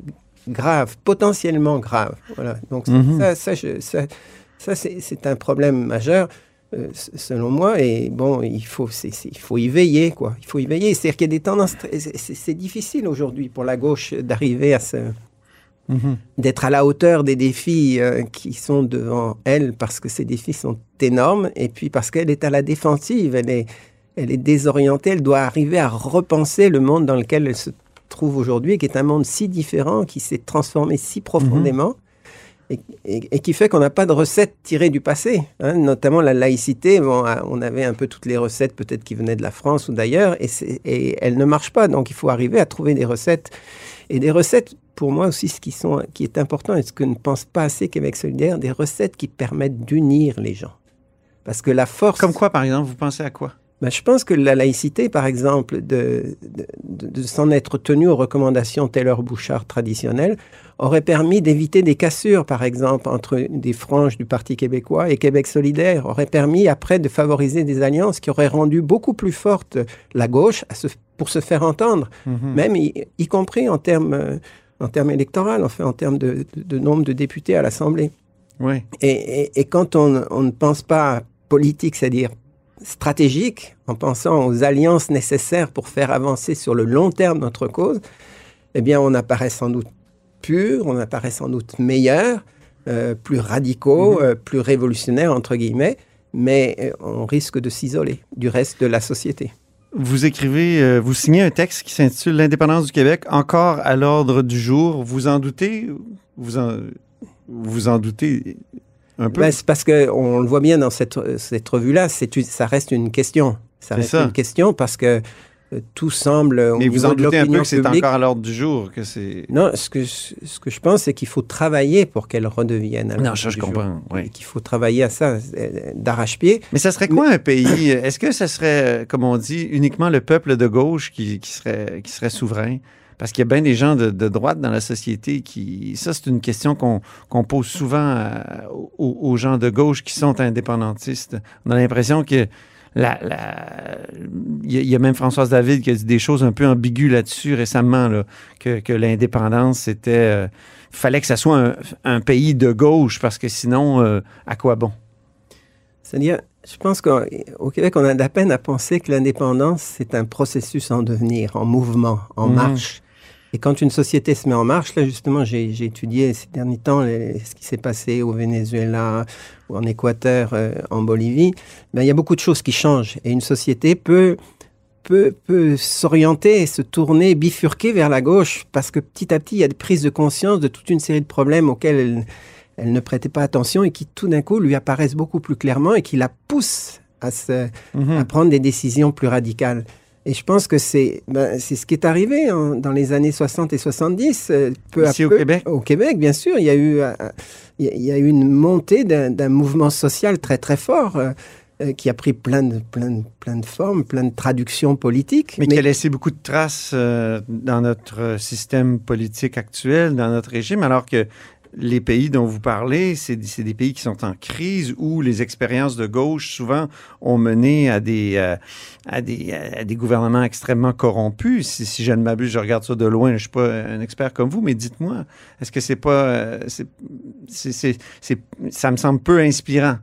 Speaker 7: grave, potentiellement grave. Voilà. Donc ça-
Speaker 1: Mhm.
Speaker 7: ça, ça, je- ça, ça, c'est c'est un problème majeur. Euh, selon moi, et bon, il faut, il faut y veiller, quoi. Il faut y veiller. C'est-à-dire qu'il y a des tendances. c'est- difficile aujourd'hui pour la gauche d'arriver à ce,
Speaker 1: Mhm.
Speaker 7: d'être à la hauteur des défis euh, qui sont devant elle, parce que ces défis sont énormes, et puis parce qu'elle est à la défensive, elle est, elle est désorientée, elle doit arriver à repenser le monde dans lequel elle se trouve aujourd'hui, qui est un monde si différent, qui s'est transformé si profondément. Et, qui fait qu'on n'a pas de recettes tirées du passé, hein, notamment la laïcité. Ah, on avait un peu toutes les recettes peut-être qui venaient de la France ou d'ailleurs, et, elles ne marchent pas. Donc il faut arriver à trouver des recettes et des recettes, pour moi aussi, ce qui, qui est important et ce que ne pense pas assez Québec solidaire, des recettes qui permettent d'unir les gens. Parce que la force...
Speaker 1: Comme quoi, par exemple, vous pensez à quoi?
Speaker 7: Ben, je pense que la laïcité, par exemple, de, de, de- de s'en être tenu aux recommandations Taylor-Bouchard traditionnelles, aurait permis d'éviter des cassures, par exemple, entre des franges du Parti québécois et Québec solidaire, aurait permis après de favoriser des alliances qui auraient rendu beaucoup plus forte la gauche à se- pour se faire entendre
Speaker 1: Mhm.
Speaker 7: même y, y compris en termes, euh, en termes électoraux, enfin en termes de, de- de nombre de députés à l'Assemblée.
Speaker 1: Oui.
Speaker 7: Et, et- et quand on, on ne pense pas politique, c'est-à-dire stratégique, en pensant aux alliances nécessaires pour faire avancer sur le long terme notre cause, eh bien on apparaît sans doute pur, on apparaît sans doute meilleur, euh, plus radicaux, euh, plus révolutionnaires, entre guillemets, mais euh, on risque de s'isoler du reste de la société.
Speaker 1: vous écrivez, euh, vous signez un texte qui s'intitule L'indépendance du Québec, encore à l'ordre du jour. Vous en doutez? Vous en, vous en doutez un peu?
Speaker 7: Ben, c'est parce qu'on le voit bien dans cette, cette revue-là, ça reste une question. Ça reste
Speaker 1: ça.
Speaker 7: une question parce que euh, tout semble. au
Speaker 1: Mais vous en doutez un peu que c'est encore à l'ordre du jour, que c'est...
Speaker 7: Non, ce que, je- ce que je pense, c'est qu'il faut travailler pour qu'elle redevienne. à
Speaker 1: Non, ça, je comprends, oui.
Speaker 7: Et qu'il faut travailler à ça, euh, d'arrache-pied.
Speaker 1: Mais ça serait quoi un pays? Est-ce que ça serait, comme on dit, uniquement le peuple de gauche qui, qui serait, qui serait souverain? Parce qu'il y a bien des gens de, de droite dans la société qui... Ça, c'est une question qu'on pose souvent à- aux, aux gens de gauche qui sont indépendantistes. On a l'impression que... La, la- il, y a, même Françoise David qui a dit des choses un peu ambiguës là-dessus récemment, là, que, que l'indépendance, c'était... euh, fallait que ça soit un, un pays de gauche, parce que sinon, euh, à quoi bon?
Speaker 7: C'est-à-dire, je pense qu'au Québec, on a de la peine à penser que l'indépendance, c'est un processus en devenir, en mouvement, en
Speaker 1: Mhm.
Speaker 7: marche. Et quand une société se met en marche, là justement, j'ai étudié ces derniers temps les- ce qui s'est passé au Venezuela, ou en Équateur, euh, en Bolivie, ben, il y a beaucoup de choses qui changent. Et une société peut, peut, peut s'orienter, se tourner, bifurquer vers la gauche, parce que petit à petit, il y a des prises de conscience de toute une série de problèmes auxquels elle, elle ne prêtait pas attention et qui tout d'un coup lui apparaissent beaucoup plus clairement et qui la poussent à, se,
Speaker 1: Mhm.
Speaker 7: à prendre des décisions plus radicales. Et je pense que c'est ben, c'est ce qui est arrivé hein, dans les années 60 et 70. euh, peu
Speaker 1: Ici
Speaker 7: à
Speaker 1: au
Speaker 7: peu.
Speaker 1: Québec?
Speaker 7: Au Québec, bien sûr. Il y a eu, euh, il y a- eu une montée d'un mouvement social très, très fort euh, qui a pris plein de, plein, de, plein de formes, plein de traductions politiques.
Speaker 1: Mais, qui a laissé beaucoup de traces euh, dans notre système politique actuel, dans notre régime, alors que les pays dont vous parlez, c'est des pays qui sont en crise où les expériences de gauche souvent ont mené à des, euh, à des, à des gouvernements extrêmement corrompus. Si, je ne m'abuse, je regarde ça de loin, je ne suis pas un expert comme vous, mais dites-moi, est-ce que c'est pas... euh, c'est- ça me semble peu inspirant?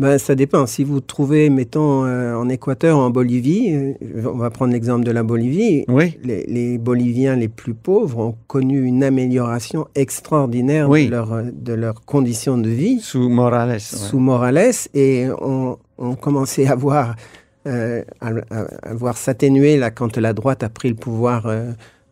Speaker 7: Ben, ça dépend. Si vous trouvez, mettons, euh, en Équateur en Bolivie, euh, on va prendre l'exemple de la Bolivie,
Speaker 1: Oui.
Speaker 7: les, les Boliviens les plus pauvres ont connu une amélioration extraordinaire
Speaker 1: Oui.
Speaker 7: de, leur, de leurs conditions de vie
Speaker 1: Sous Morales. ouais.
Speaker 7: sous Morales et on, on commençait à voir, euh, à, à- à voir s'atténuer là quand la droite a pris le pouvoir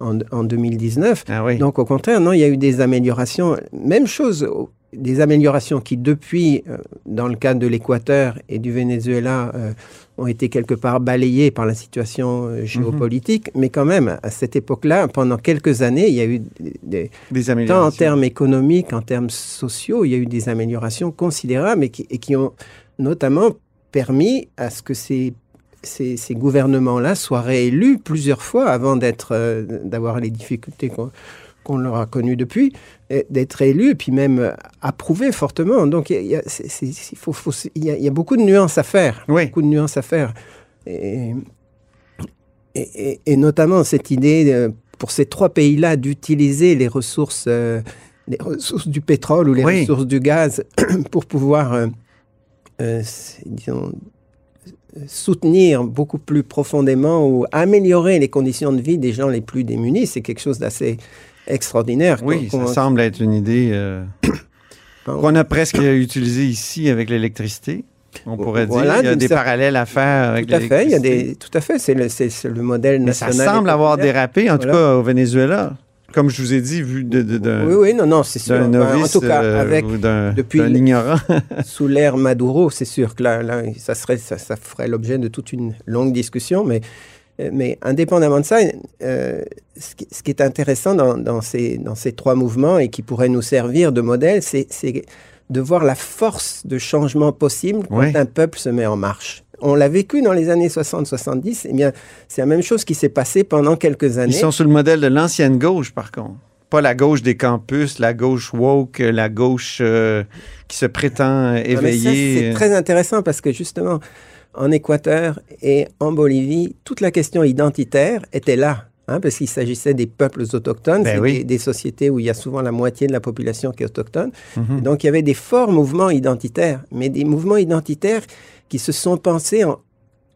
Speaker 7: en, en 2019.
Speaker 1: Ah oui.
Speaker 7: Donc au contraire, non, il y a eu des améliorations. Même chose, au- des améliorations qui depuis, euh, dans le cadre de l'Équateur et du Venezuela, euh, ont été quelque part balayées par la situation euh, géopolitique. Mais quand même, à cette époque-là, pendant quelques années, il y a eu des, des-
Speaker 1: des
Speaker 7: tant en
Speaker 1: améliorations.
Speaker 7: termes économiques, en termes sociaux, il y a eu des améliorations considérables et qui, et qui ont notamment permis à ce que ces, ces, ces gouvernements-là soient réélus plusieurs fois avant d'être, euh, d'avoir les difficultés qu'on qu'on leur a connues depuis, d'être élus et puis même approuvés fortement. Donc il y a, beaucoup de nuances à faire
Speaker 1: Oui.
Speaker 7: beaucoup de nuances à faire. Et, et- et- et notamment cette idée euh, pour ces trois pays-là d'utiliser les ressources, euh, les ressources du pétrole ou les
Speaker 1: Oui.
Speaker 7: ressources du gaz [clears throat] pour pouvoir, euh, disons, euh, soutenir beaucoup plus profondément ou améliorer les conditions de vie des gens les plus démunis, c'est quelque chose d'assez extraordinaire.
Speaker 1: Oui, ça semble être une idée euh, [coughs] qu'on a presque [coughs] utilisée ici avec l'électricité. On pourrait
Speaker 7: Voilà,
Speaker 1: dire il y a des parallèles à faire avec
Speaker 7: Tout à fait, il y a des, tout à fait, c'est le, le modèle
Speaker 1: Mais ça
Speaker 7: national.
Speaker 1: semble avoir dérapé, en tout cas au Venezuela. Comme je vous ai dit, vu de, de- d'un
Speaker 7: Oui, oui, non, non, c'est sûr. Ben,
Speaker 1: novice
Speaker 7: en tout cas,
Speaker 1: euh,
Speaker 7: avec,
Speaker 1: ou d'un
Speaker 7: depuis
Speaker 1: ignorant. [laughs]
Speaker 7: sous l'ère Maduro, c'est sûr que là, là ça, serait, ça, ça ferait l'objet de toute une longue discussion, mais, mais indépendamment de ça, euh, ce, qui, ce qui est intéressant dans, dans ces, dans ces trois mouvements et qui pourrait nous servir de modèle, c'est de voir la force de changement possible quand
Speaker 1: Ouais.
Speaker 7: un peuple se met en marche. On l'a vécu dans les années 60-70, eh bien, c'est la même chose qui s'est passé pendant quelques années.
Speaker 1: Ils sont sous le modèle de l'ancienne gauche, par contre. Pas la gauche des campus, la gauche woke, la gauche euh, qui se prétend
Speaker 7: Ah,
Speaker 1: éveillée.
Speaker 7: C'est très intéressant parce que justement, en Équateur et en Bolivie, toute la question identitaire était là. hein, parce qu'il s'agissait des peuples autochtones,
Speaker 1: Ben oui.
Speaker 7: des, des sociétés où il y a souvent la moitié de la population qui est autochtone.
Speaker 1: Mhm.
Speaker 7: Donc il y avait des forts mouvements identitaires, mais des mouvements identitaires qui se sont pensés en,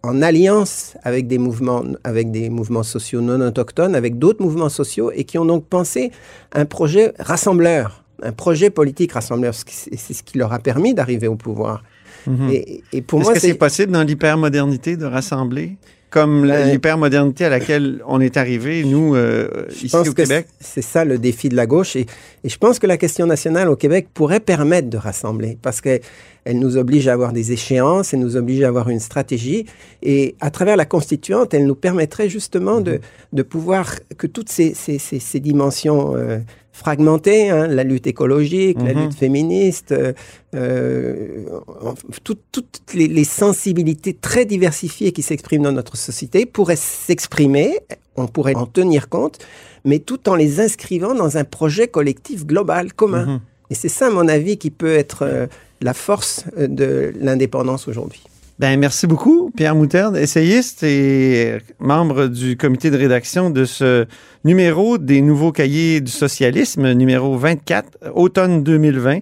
Speaker 7: en alliance avec des mouvements, avec des mouvements sociaux non autochtones, avec d'autres mouvements sociaux, et qui ont donc pensé un projet rassembleur, un projet politique rassembleur. C'est ce qui leur a permis d'arriver au pouvoir.
Speaker 1: Mhm.
Speaker 7: Et, et pour
Speaker 1: Est-ce
Speaker 7: moi,
Speaker 1: que c'est possible dans l'hypermodernité de rassembler? comme
Speaker 7: Euh,
Speaker 1: l'hypermodernité à laquelle on est arrivé, nous, euh,
Speaker 7: Je
Speaker 1: ici
Speaker 7: pense
Speaker 1: au
Speaker 7: que
Speaker 1: Québec?
Speaker 7: c'est ça le défi de la gauche. Et, et je pense que la question nationale au Québec pourrait permettre de rassembler parce qu'elle elle nous oblige à avoir des échéances, elle nous oblige à avoir une stratégie. Et à travers la constituante, elle nous permettrait justement de, de pouvoir que toutes ces, ces, ces, ces dimensions euh, fragmentées, hein, la lutte écologique, la
Speaker 1: Mhm.
Speaker 7: lutte féministe, euh, euh, tout- toutes les, les sensibilités très diversifiées qui s'expriment dans notre société pourraient s'exprimer, on pourrait en tenir compte, mais tout en les inscrivant dans un projet collectif global, commun.
Speaker 1: Mhm.
Speaker 7: Et c'est ça, à mon avis, qui peut être euh, la force euh, de l'indépendance aujourd'hui.
Speaker 1: Ben, merci beaucoup, Pierre Moutarde, essayiste et membre du comité de rédaction de ce numéro des nouveaux cahiers du socialisme, numéro 24, automne 2020.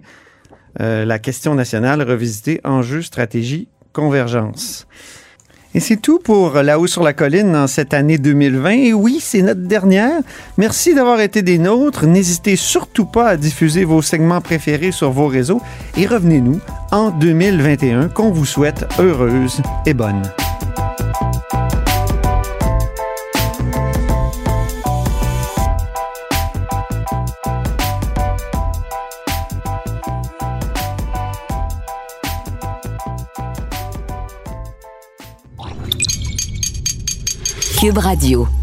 Speaker 1: Euh, la question nationale revisitée, enjeux, stratégie, convergence. Et c'est tout pour Là-haut sur la colline en cette année 2020. Et oui, c'est notre dernière. Merci d'avoir été des nôtres. N'hésitez surtout pas à diffuser vos segments préférés sur vos réseaux et revenez-nous en 2021 qu'on vous souhaite heureuse et bonne.
Speaker 5: Cube Radio.